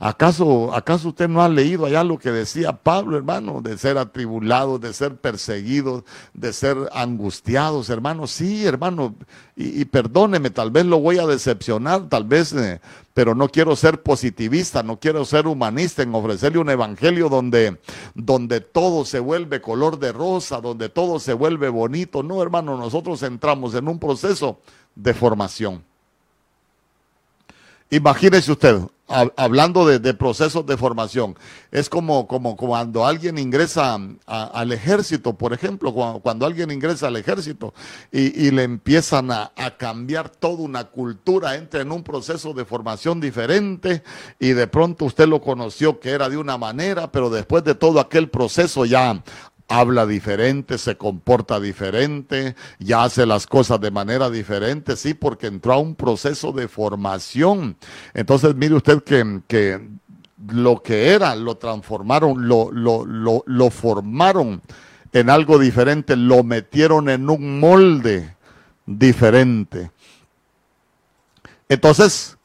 ¿Acaso, ¿Acaso usted no ha leído allá lo que decía Pablo, hermano? De ser atribulados, de ser perseguidos, de ser angustiados, hermano. Sí, hermano. Y, perdóneme, tal vez lo voy a decepcionar, tal vez, eh, pero no quiero ser positivista, no quiero ser humanista en ofrecerle un evangelio donde, donde todo se vuelve color de rosa, donde todo se vuelve bonito. No, hermano, nosotros entramos en un proceso de formación. Imagínese usted, hablando de, procesos de formación, es como, como, cuando alguien ingresa al ejército, por ejemplo, cuando, alguien ingresa al ejército y, le empiezan a, cambiar toda una cultura, entra en un proceso de formación diferente y de pronto usted lo conoció que era de una manera, pero después de todo aquel proceso ya habla diferente, se comporta diferente, ya hace las cosas de manera diferente, sí, porque entró a un proceso de formación. Entonces, mire usted que, que lo que era, lo transformaron, lo, lo, lo, formaron en algo diferente, lo metieron en un molde diferente. Entonces,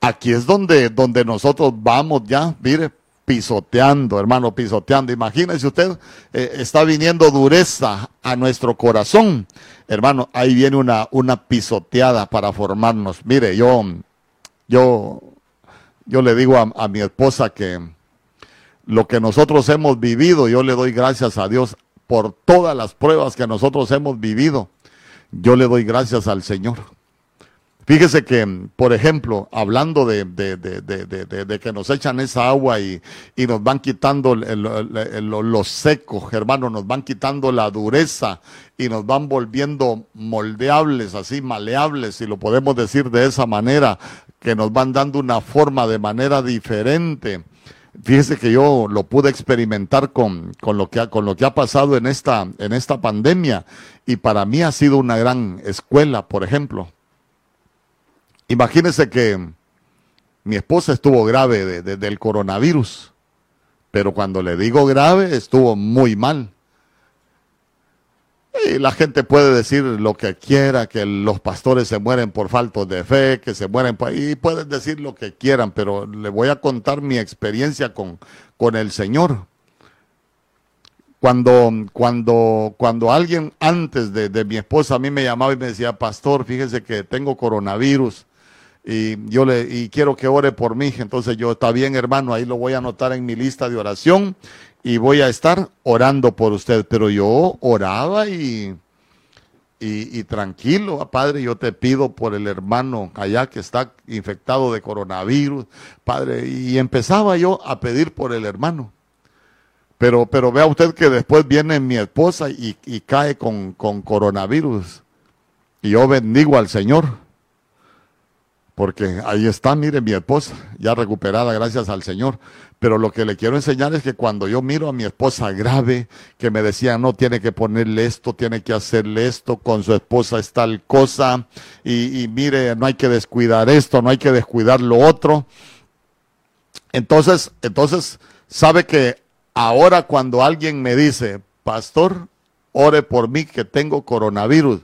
aquí es donde, donde nosotros vamos ya, mire, pisoteando, hermano, pisoteando. Imagínese usted, eh, está viniendo dureza a nuestro corazón. Hermano, ahí viene una, una pisoteada para formarnos. Mire, yo, yo, yo le digo a, a mi esposa que lo que nosotros hemos vivido, yo le doy gracias a Dios por todas las pruebas que nosotros hemos vivido. Yo le doy gracias al Señor. Fíjese que, por ejemplo, hablando de, que nos echan esa agua y, nos van quitando los secos, hermano, nos van quitando la dureza y nos van volviendo moldeables, así maleables, si lo podemos decir de esa manera, que nos van dando una forma de manera diferente. Fíjese que yo lo pude experimentar con, con, lo, que ha, con lo que ha pasado en esta, en esta pandemia y para mí ha sido una gran escuela, por ejemplo. Imagínense que mi esposa estuvo grave del coronavirus, pero cuando le digo grave, estuvo muy mal. Y la gente puede decir lo que quiera, que los pastores se mueren por falta de fe, que se mueren. Y pueden decir lo que quieran, pero le voy a contar mi experiencia con, con el Señor. Cuando, cuando, cuando alguien antes de, de mi esposa a mí me llamaba y me decía, pastor, fíjese que tengo coronavirus y yo le y quiero que ore por mí. Entonces yo, está bien hermano, ahí lo voy a anotar en mi lista de oración y voy a estar orando por usted. Pero yo oraba y, y, tranquilo, Padre, yo te pido por el hermano allá que está infectado de coronavirus, Padre, y empezaba yo a pedir por el hermano. Pero, pero vea usted que después viene mi esposa y, y cae con, con coronavirus. Y yo bendigo al Señor porque ahí está, mire, mi esposa, ya recuperada, gracias al Señor. Pero lo que le quiero enseñar es que cuando yo miro a mi esposa grave, que me decía, no, tiene que ponerle esto, tiene que hacerle esto, con su esposa es tal cosa, y, y mire, no hay que descuidar esto, no hay que descuidar lo otro. Entonces, entonces, sabe que ahora cuando alguien me dice, pastor, ore por mí que tengo coronavirus,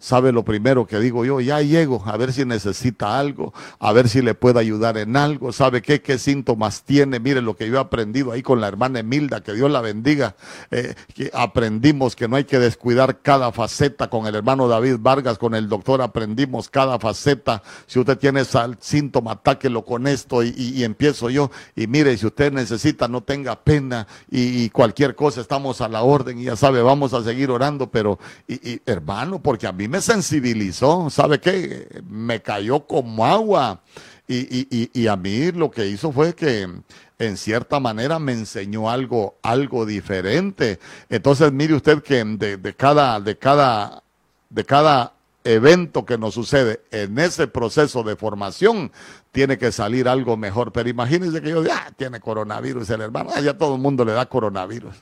¿sabe lo primero que digo yo? Ya llego, a ver si necesita algo, a ver si le puedo ayudar en algo, ¿sabe qué? ¿Qué síntomas tiene? Mire lo que yo he aprendido ahí con la hermana Emilda, que Dios la bendiga. Eh, aprendimos que no hay que descuidar cada faceta con el hermano David Vargas, con el doctor aprendimos cada faceta. Si usted tiene ese síntoma, atáquelo con esto y, empiezo yo. Y mire, si usted necesita, no tenga pena y, cualquier cosa, estamos a la orden y ya sabe, vamos a seguir orando, pero y, hermano, porque a mí me sensibilizó, ¿sabe qué? Me cayó como agua. Y, a mí lo que hizo fue que en cierta manera me enseñó algo, algo diferente. Entonces, mire usted que de, de, cada, de cada, de cada evento que nos sucede en ese proceso de formación, tiene que salir algo mejor. Pero imagínense que yo, ah, tiene coronavirus el hermano, ah, ya todo el mundo le da coronavirus.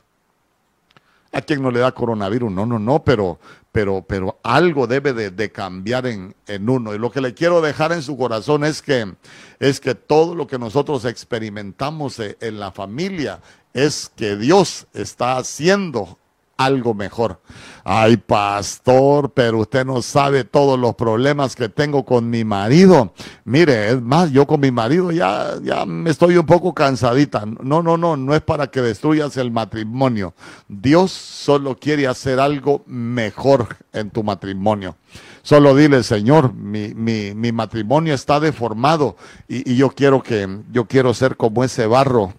¿A quién no le da coronavirus? No, no, no, pero, pero, pero algo debe de, cambiar en, en, uno. Y lo que le quiero dejar en su corazón es que, es que todo lo que nosotros experimentamos e, en la familia es que Dios está haciendo algo mejor. Ay, pastor, pero usted no sabe todos los problemas que tengo con mi marido. Mire, es más, yo con mi marido ya, ya me estoy un poco cansadita. No, no, no, no es para que destruyas el matrimonio. Dios solo quiere hacer algo mejor en tu matrimonio. Solo dile, Señor, mi, mi, mi matrimonio está deformado y, y yo quiero que, yo quiero ser como ese barro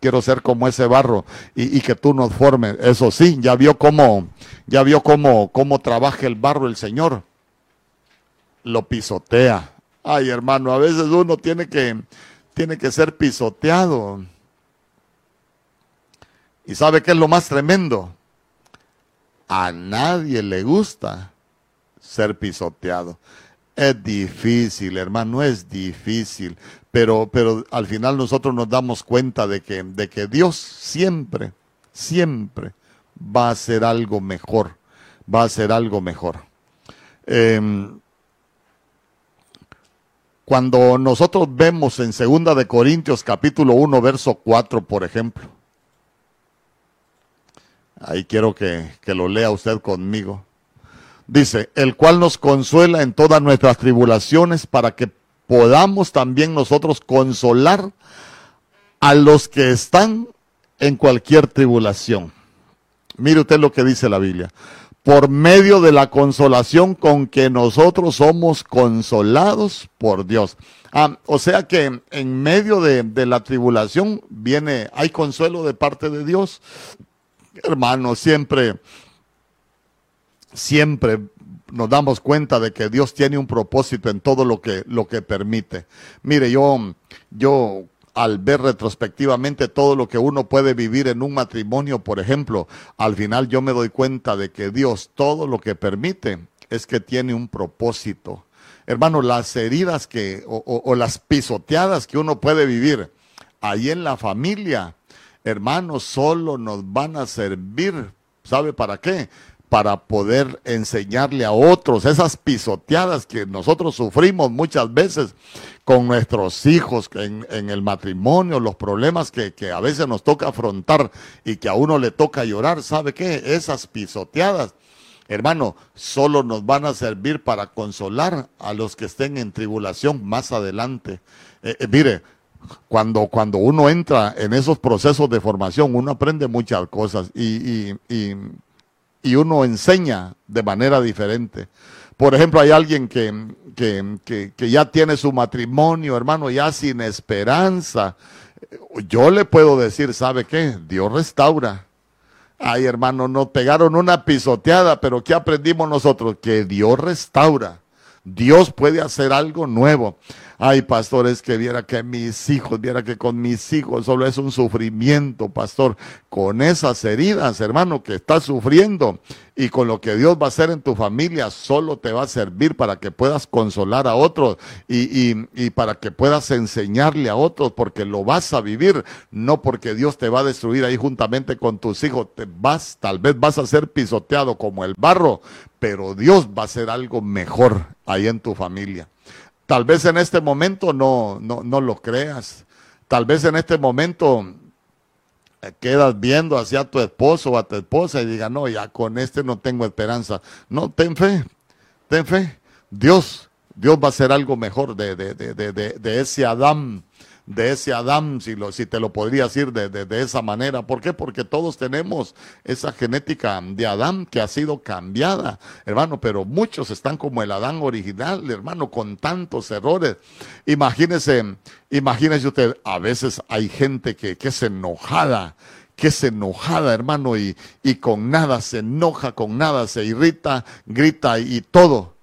quiero ser como ese barro y, que tú nos formes. Eso sí, ya vio cómo, ya vio cómo, cómo trabaja el barro el Señor. Lo pisotea. Ay, hermano, a veces uno tiene que, tiene que ser pisoteado. ¿Y sabe qué es lo más tremendo? A nadie le gusta ser pisoteado. Es difícil, hermano, es difícil pero, pero al final nosotros nos damos cuenta de que, de que Dios siempre, siempre va a hacer algo mejor, va a hacer algo mejor. Em, cuando nosotros vemos en Segunda de Corintios capítulo 1 verso 4, por ejemplo, ahí quiero que, que lo lea usted conmigo. Dice, el cual nos consuela en todas nuestras tribulaciones para que podamos también nosotros consolar a los que están en cualquier tribulación. Mire usted lo que dice la Biblia. Por medio de la consolación con que nosotros somos consolados por Dios. Ah, o sea que en medio de, de, la tribulación viene, hay consuelo de parte de Dios. Hermano, siempre, siempre nos damos cuenta de que Dios tiene un propósito en todo lo que, lo que permite. Mire, yo, yo al ver retrospectivamente todo lo que uno puede vivir en un matrimonio, por ejemplo, al final yo me doy cuenta de que Dios todo lo que permite es que tiene un propósito. Hermano, las heridas que, o, o las pisoteadas que uno puede vivir ahí en la familia, hermano, solo nos van a servir, ¿sabe para qué? Para poder enseñarle a otros esas pisoteadas que nosotros sufrimos muchas veces con nuestros hijos en, el matrimonio, los problemas que, que, a veces nos toca afrontar y que a uno le toca llorar. ¿Sabe qué? Esas pisoteadas, hermano, solo nos van a servir para consolar a los que estén en tribulación más adelante. Eh, eh, mire, cuando, cuando uno entra en esos procesos de formación, uno aprende muchas cosas y, uno enseña de manera diferente. Por ejemplo, hay alguien que, que, que, ya tiene su matrimonio, hermano, ya sin esperanza. Yo le puedo decir, ¿sabe qué? Dios restaura. Ay, hermano, nos pegaron una pisoteada, pero ¿qué aprendimos nosotros? Que Dios restaura. Dios puede hacer algo nuevo. Ay, pastor, es que viera que mis hijos, viera que con mis hijos solo es un sufrimiento, pastor. Con esas heridas, hermano, que estás sufriendo y con lo que Dios va a hacer en tu familia, solo te va a servir para que puedas consolar a otros y, y para que puedas enseñarle a otros, porque lo vas a vivir, no porque Dios te va a destruir ahí juntamente con tus hijos. Te vas, tal vez vas a ser pisoteado como el barro, pero Dios va a hacer algo mejor ahí en tu familia. Tal vez en este momento no, no, no lo creas. Tal vez en este momento eh, quedas viendo hacia tu esposo o a tu esposa y diga, no, ya con este no tengo esperanza. No, ten fe. ten fe. Dios, Dios va a hacer algo mejor de, de, de, de ese Adán de ese Adán, si, lo, si te lo podría decir de, de, esa manera. ¿Por qué? Porque todos tenemos esa genética de Adán que ha sido cambiada, hermano, pero muchos están como el Adán original, hermano, con tantos errores. Imagínese, imagínese usted, a veces hay gente que, que es enojada, que es enojada, hermano, y, y con nada se enoja, con nada se irrita, grita y todo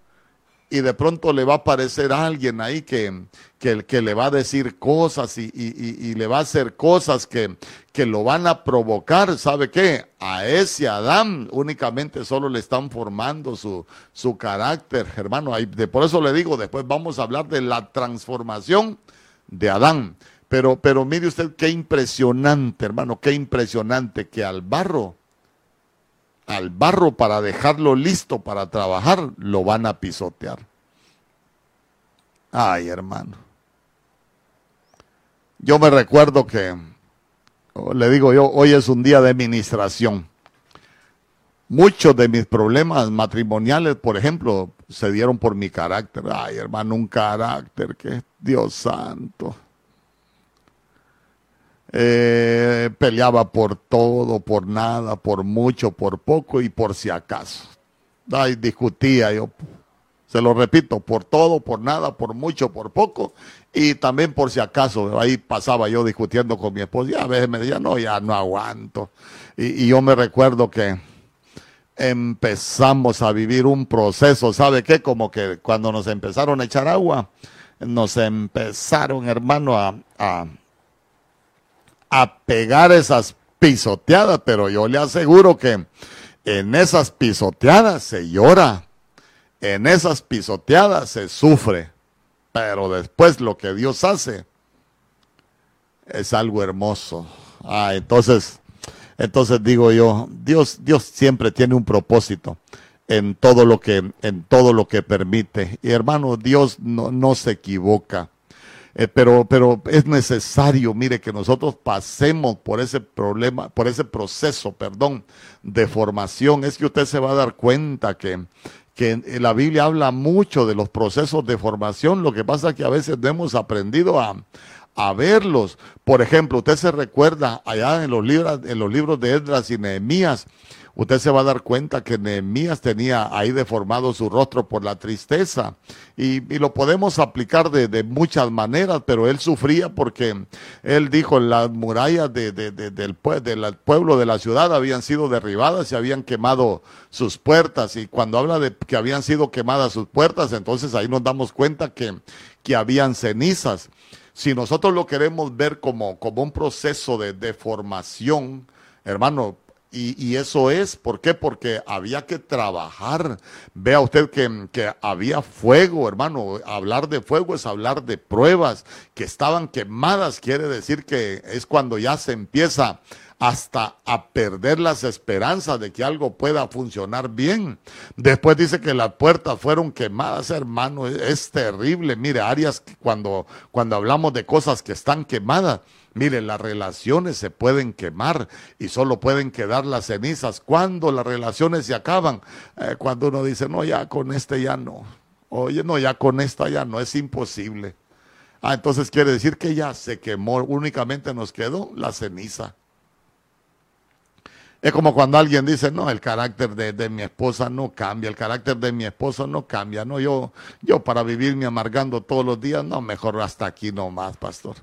y de pronto le va a aparecer alguien ahí que, que, que le va a decir cosas y, y, y, le va a hacer cosas que, que lo van a provocar. ¿Sabe qué? A ese Adán únicamente solo le están formando su, su carácter, hermano. Ahí, de, por eso le digo, después vamos a hablar de la transformación de Adán. Pero, pero mire usted qué impresionante, hermano, qué impresionante que al barro al barro para dejarlo listo para trabajar, lo van a pisotear. Ay, hermano. Yo me recuerdo que, le digo yo, hoy es un día de administración. Muchos de mis problemas matrimoniales, por ejemplo, se dieron por mi carácter. Ay, hermano, un carácter que Dios santo. Eh, peleaba por todo, por nada, por mucho, por poco y por si acaso. Ay, discutía yo, se lo repito, por todo, por nada, por mucho, por poco y también por si acaso. Ahí pasaba yo discutiendo con mi esposa y a veces me decía, no, ya no aguanto. Y, yo me recuerdo que empezamos a vivir un proceso, ¿sabe qué? Como que cuando nos empezaron a echar agua, nos empezaron, hermano, a, a a pegar esas pisoteadas, pero yo le aseguro que en esas pisoteadas se llora, en esas pisoteadas se sufre, pero después lo que Dios hace es algo hermoso. Ah, entonces, entonces digo yo, Dios, Dios siempre tiene un propósito en todo lo que, en todo lo que permite. Y hermano, Dios no, no se equivoca. Eh, pero, pero es necesario, mire, que nosotros pasemos por ese problema, por ese proceso, perdón, de formación. Es que usted se va a dar cuenta que, que la Biblia habla mucho de los procesos de formación. Lo que pasa es que a veces no hemos aprendido a, a verlos. Por ejemplo, usted se recuerda allá en los libros, en los libros de Esdras y Nehemías, usted se va a dar cuenta que Nehemías tenía ahí deformado su rostro por la tristeza. Y, lo podemos aplicar de, muchas maneras, pero él sufría porque él dijo, las murallas de, del, del, pueblo, de la ciudad habían sido derribadas y habían quemado sus puertas. Y cuando habla de que habían sido quemadas sus puertas, entonces ahí nos damos cuenta que, que habían cenizas. Si nosotros lo queremos ver como, como un proceso de deformación, hermano, y, eso es, ¿por qué? Porque había que trabajar. Vea usted que, había fuego, hermano. Hablar de fuego es hablar de pruebas que estaban quemadas. Quiere decir que es cuando ya se empieza hasta a perder las esperanzas de que algo pueda funcionar bien. Después dice que las puertas fueron quemadas, hermano. Es, terrible. Mire, Arias, cuando, cuando hablamos de cosas que están quemadas, Mire, las relaciones se pueden quemar y solo pueden quedar las cenizas. Cuando las relaciones se acaban, eh, cuando uno dice, no, ya con este ya no. Oye, no, ya con esta ya no, es imposible. Ah, entonces quiere decir que ya se quemó, únicamente nos quedó la ceniza. Es como cuando alguien dice, no, el carácter de, de, mi esposa no cambia, el carácter de mi esposo no cambia, no, yo, yo para vivirme amargando todos los días, no, mejor hasta aquí nomás, pastor.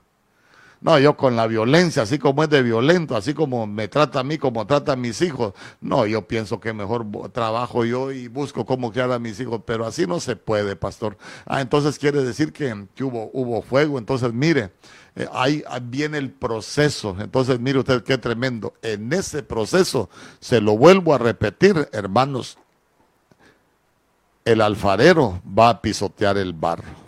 No, yo con la violencia, así como es de violento, así como me trata a mí, como trata a mis hijos. No, yo pienso que mejor trabajo yo y busco cómo criar a mis hijos, pero así no se puede, pastor. Ah, entonces quiere decir que, hubo, hubo fuego. Entonces, mire, eh, ahí viene el proceso. Entonces, mire usted qué tremendo. En ese proceso, se lo vuelvo a repetir, hermanos, el alfarero va a pisotear el barro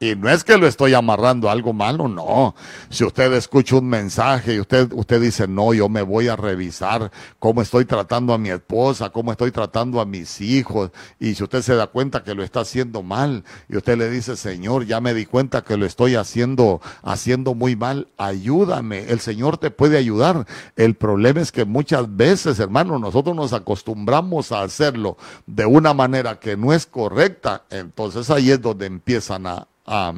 Y no es que lo estoy amarrando a algo malo, no. Si usted escucha un mensaje y usted, usted dice, no, yo me voy a revisar cómo estoy tratando a mi esposa, cómo estoy tratando a mis hijos. Y si usted se da cuenta que lo está haciendo mal y usted le dice, Señor, ya me di cuenta que lo estoy haciendo, haciendo muy mal, ayúdame. El Señor te puede ayudar. El problema es que muchas veces, hermano, nosotros nos acostumbramos a hacerlo de una manera que no es correcta. Entonces ahí es donde empiezan a a,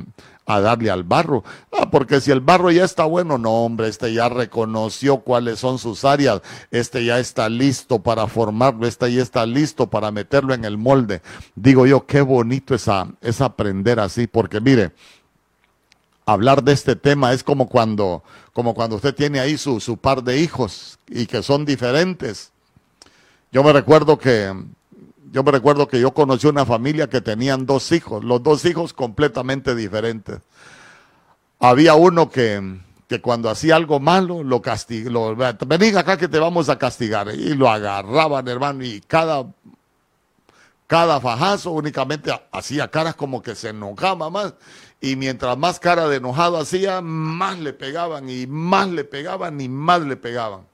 darle al barro. Ah, porque si el barro ya está bueno, no, hombre, este ya reconoció cuáles son sus áreas, este ya está listo para formarlo, este ya está listo para meterlo en el molde. Digo yo, qué bonito es, es aprender así, porque mire, hablar de este tema es como cuando, como cuando usted tiene ahí su, su par de hijos y que son diferentes. Yo me recuerdo que yo me recuerdo que yo conocí una familia que tenían dos hijos, los dos hijos completamente diferentes. Había uno que, que cuando hacía algo malo, lo castigó, vení acá que te vamos a castigar. Y lo agarraban, hermano, y cada, cada fajazo únicamente hacía caras como que se enojaba más. Y mientras más cara de enojado hacía, más le pegaban y más le pegaban y más le pegaban.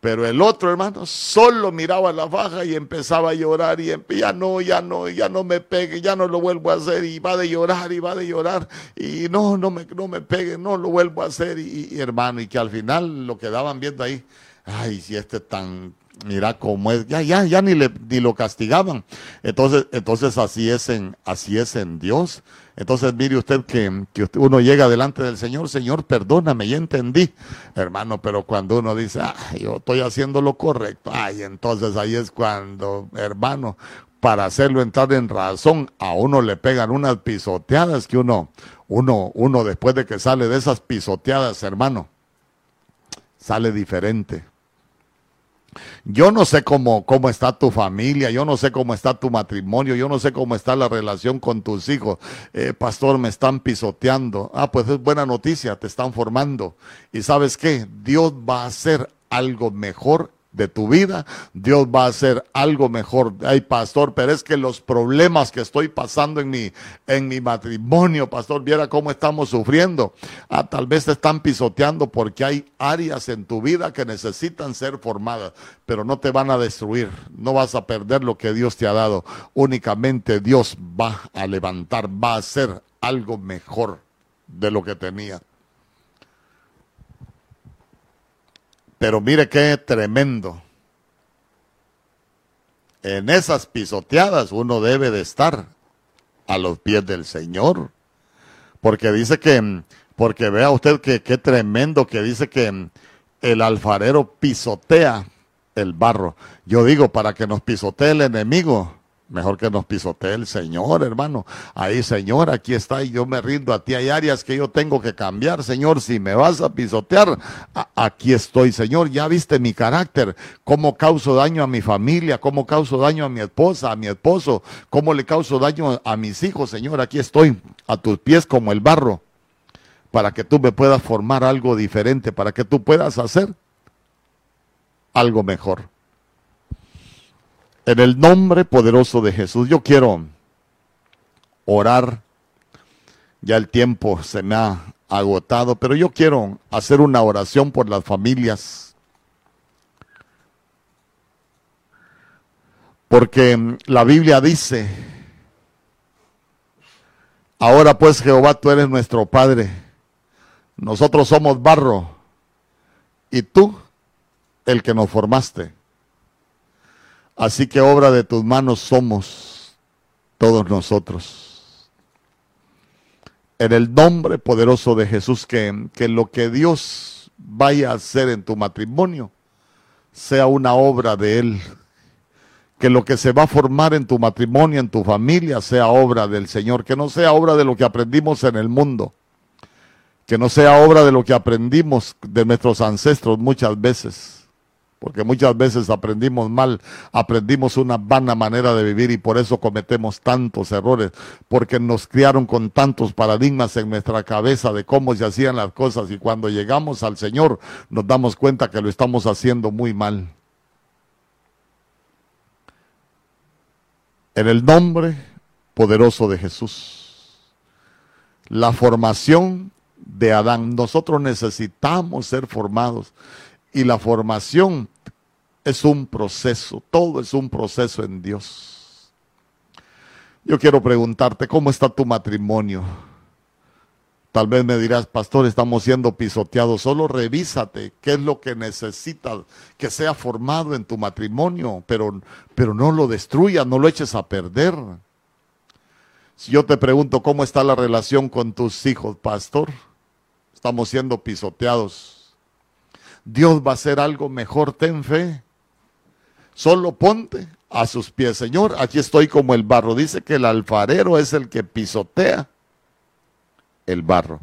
Pero el otro hermano solo miraba la faja y empezaba a llorar y ya no, ya no, ya no me pegue, ya no lo vuelvo a hacer y va de llorar y va de llorar y no, no me, no me pegue, no lo vuelvo a hacer y, hermano y que al final lo quedaban viendo ahí, ay, si este tan, mira cómo es, ya, ya, ya ni, le, ni lo castigaban. Entonces, entonces así es en, así es en Dios. Entonces mire usted que, uno llega delante del Señor, Señor, perdóname, ya entendí, hermano, pero cuando uno dice, ay, yo estoy haciendo lo correcto, ay, entonces ahí es cuando, hermano, para hacerlo entrar en razón, a uno le pegan unas pisoteadas que uno, uno, uno después de que sale de esas pisoteadas, hermano, sale diferente. Yo no sé cómo, cómo está tu familia, yo no sé cómo está tu matrimonio, yo no sé cómo está la relación con tus hijos. Eh, pastor, me están pisoteando. Ah, pues es buena noticia, te están formando. Y sabes qué, Dios va a hacer algo mejor de tu vida, Dios va a hacer algo mejor. Ay, pastor, pero es que los problemas que estoy pasando en mi, en mi matrimonio, pastor, viera cómo estamos sufriendo. Ah, tal vez te están pisoteando porque hay áreas en tu vida que necesitan ser formadas, pero no te van a destruir. No vas a perder lo que Dios te ha dado. Únicamente Dios va a levantar, va a hacer algo mejor de lo que tenía. Pero mire qué tremendo. En esas pisoteadas uno debe de estar a los pies del Señor. Porque dice que, porque vea usted que qué tremendo que dice que el alfarero pisotea el barro. Yo digo, para que nos pisotee el enemigo, Mejor que nos pisotee el Señor, hermano. Ahí, Señor, aquí está y yo me rindo a ti. Hay áreas que yo tengo que cambiar, Señor. Si me vas a pisotear, aquí estoy, Señor. Ya viste mi carácter, cómo causo daño a mi familia, cómo causo daño a mi esposa, a mi esposo, cómo le causo daño a mis hijos, Señor. Aquí estoy, a tus pies como el barro, para que tú me puedas formar algo diferente, para que tú puedas hacer algo mejor. En el nombre poderoso de Jesús, yo quiero orar. Ya el tiempo se me ha agotado, pero yo quiero hacer una oración por las familias. Porque la Biblia dice, ahora pues Jehová, tú eres nuestro Padre, nosotros somos barro y tú el que nos formaste. Así que obra de tus manos somos todos nosotros. En el nombre poderoso de Jesús, que, que lo que Dios vaya a hacer en tu matrimonio sea una obra de Él. Que lo que se va a formar en tu matrimonio, en tu familia, sea obra del Señor. Que no sea obra de lo que aprendimos en el mundo. Que no sea obra de lo que aprendimos de nuestros ancestros muchas veces porque muchas veces aprendimos mal, aprendimos una vana manera de vivir y por eso cometemos tantos errores, porque nos criaron con tantos paradigmas en nuestra cabeza de cómo se hacían las cosas y cuando llegamos al Señor nos damos cuenta que lo estamos haciendo muy mal. En el nombre poderoso de Jesús. la formación de Adán. Nosotros necesitamos ser formados y la formación es un proceso, todo es un proceso en Dios. Yo quiero preguntarte, ¿cómo está tu matrimonio? Tal vez me dirás, pastor, estamos siendo pisoteados. Solo revísate qué es lo que necesitas que sea formado en tu matrimonio, pero, pero no lo destruyas, no lo eches a perder. Si yo te pregunto cómo está la relación con tus hijos, pastor, estamos siendo pisoteados. Dios va a hacer algo mejor, ten fe. Solo ponte a sus pies. Señor, aquí estoy como el barro. Dice que el alfarero es el que pisotea el barro.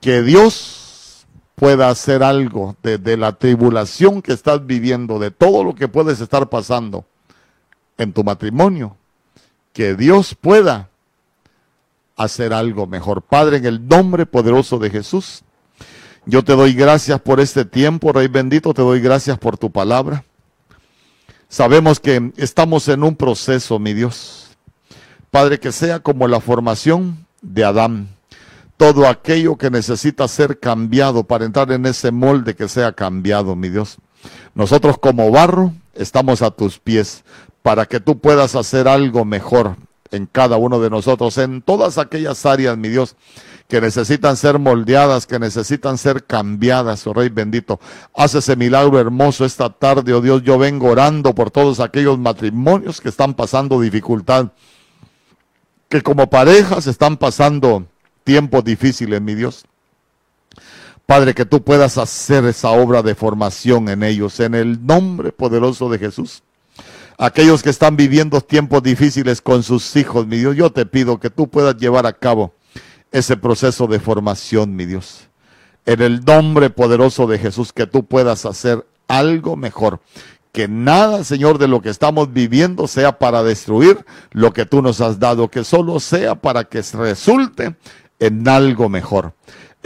Que Dios pueda hacer algo de, de, la tribulación que estás viviendo, de todo lo que puedes estar pasando en tu matrimonio, que Dios pueda hacer algo mejor. Padre, en el nombre poderoso de Jesús, yo te doy gracias por este tiempo, Rey bendito, te doy gracias por tu palabra. Sabemos que estamos en un proceso, mi Dios. Padre, que sea como la formación de Adán. Todo aquello que necesita ser cambiado para entrar en ese molde que sea cambiado, mi Dios. Nosotros como barro estamos a tus pies para que tú puedas hacer algo mejor en cada uno de nosotros, en todas aquellas áreas, mi Dios, que necesitan ser moldeadas, que necesitan ser cambiadas, oh Rey bendito. Haz ese milagro hermoso esta tarde, oh Dios. Yo vengo orando por todos aquellos matrimonios que están pasando dificultad, que como parejas están pasando tiempos difíciles, mi Dios. Padre, que tú puedas hacer esa obra de formación en ellos, en el nombre poderoso de Jesús aquellos que están viviendo tiempos difíciles con sus hijos, mi Dios, yo te pido que tú puedas llevar a cabo ese proceso de formación, mi Dios. En el nombre poderoso de Jesús, que tú puedas hacer algo mejor. Que nada, Señor, de lo que estamos viviendo sea para destruir lo que tú nos has dado, que solo sea para que resulte en algo mejor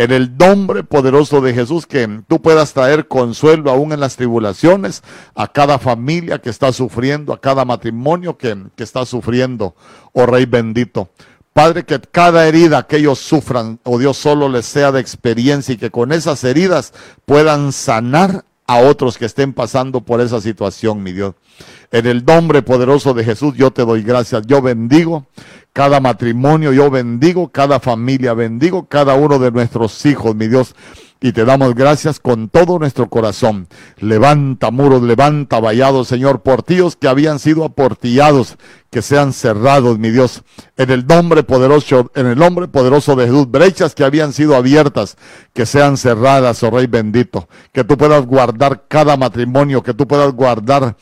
en el nombre poderoso de Jesús, que tú puedas traer consuelo aún en las tribulaciones a cada familia que está sufriendo, a cada matrimonio que, que está sufriendo, oh Rey bendito. Padre, que cada herida que ellos sufran, oh Dios, solo les sea de experiencia y que con esas heridas puedan sanar a otros que estén pasando por esa situación, mi Dios. En el nombre poderoso de Jesús, yo te doy gracias. Yo bendigo cada matrimonio, yo bendigo cada familia, bendigo cada uno de nuestros hijos, mi Dios. Y te damos gracias con todo nuestro corazón. Levanta muros, levanta vallados, Señor, portillos que habían sido aportillados, que sean cerrados, mi Dios. En el nombre poderoso, en el nombre poderoso de Jesús, brechas que habían sido abiertas, que sean cerradas, oh Rey bendito. Que tú puedas guardar cada matrimonio, que tú puedas guardar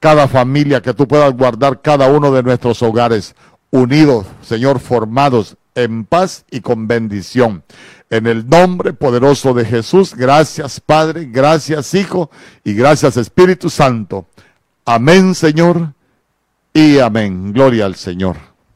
cada familia, que tú puedas guardar cada uno de nuestros hogares unidos, Señor, formados en paz y con bendición. En el nombre poderoso de Jesús, gracias Padre, gracias Hijo y gracias Espíritu Santo. Amén, Señor, y amén. Gloria al Señor.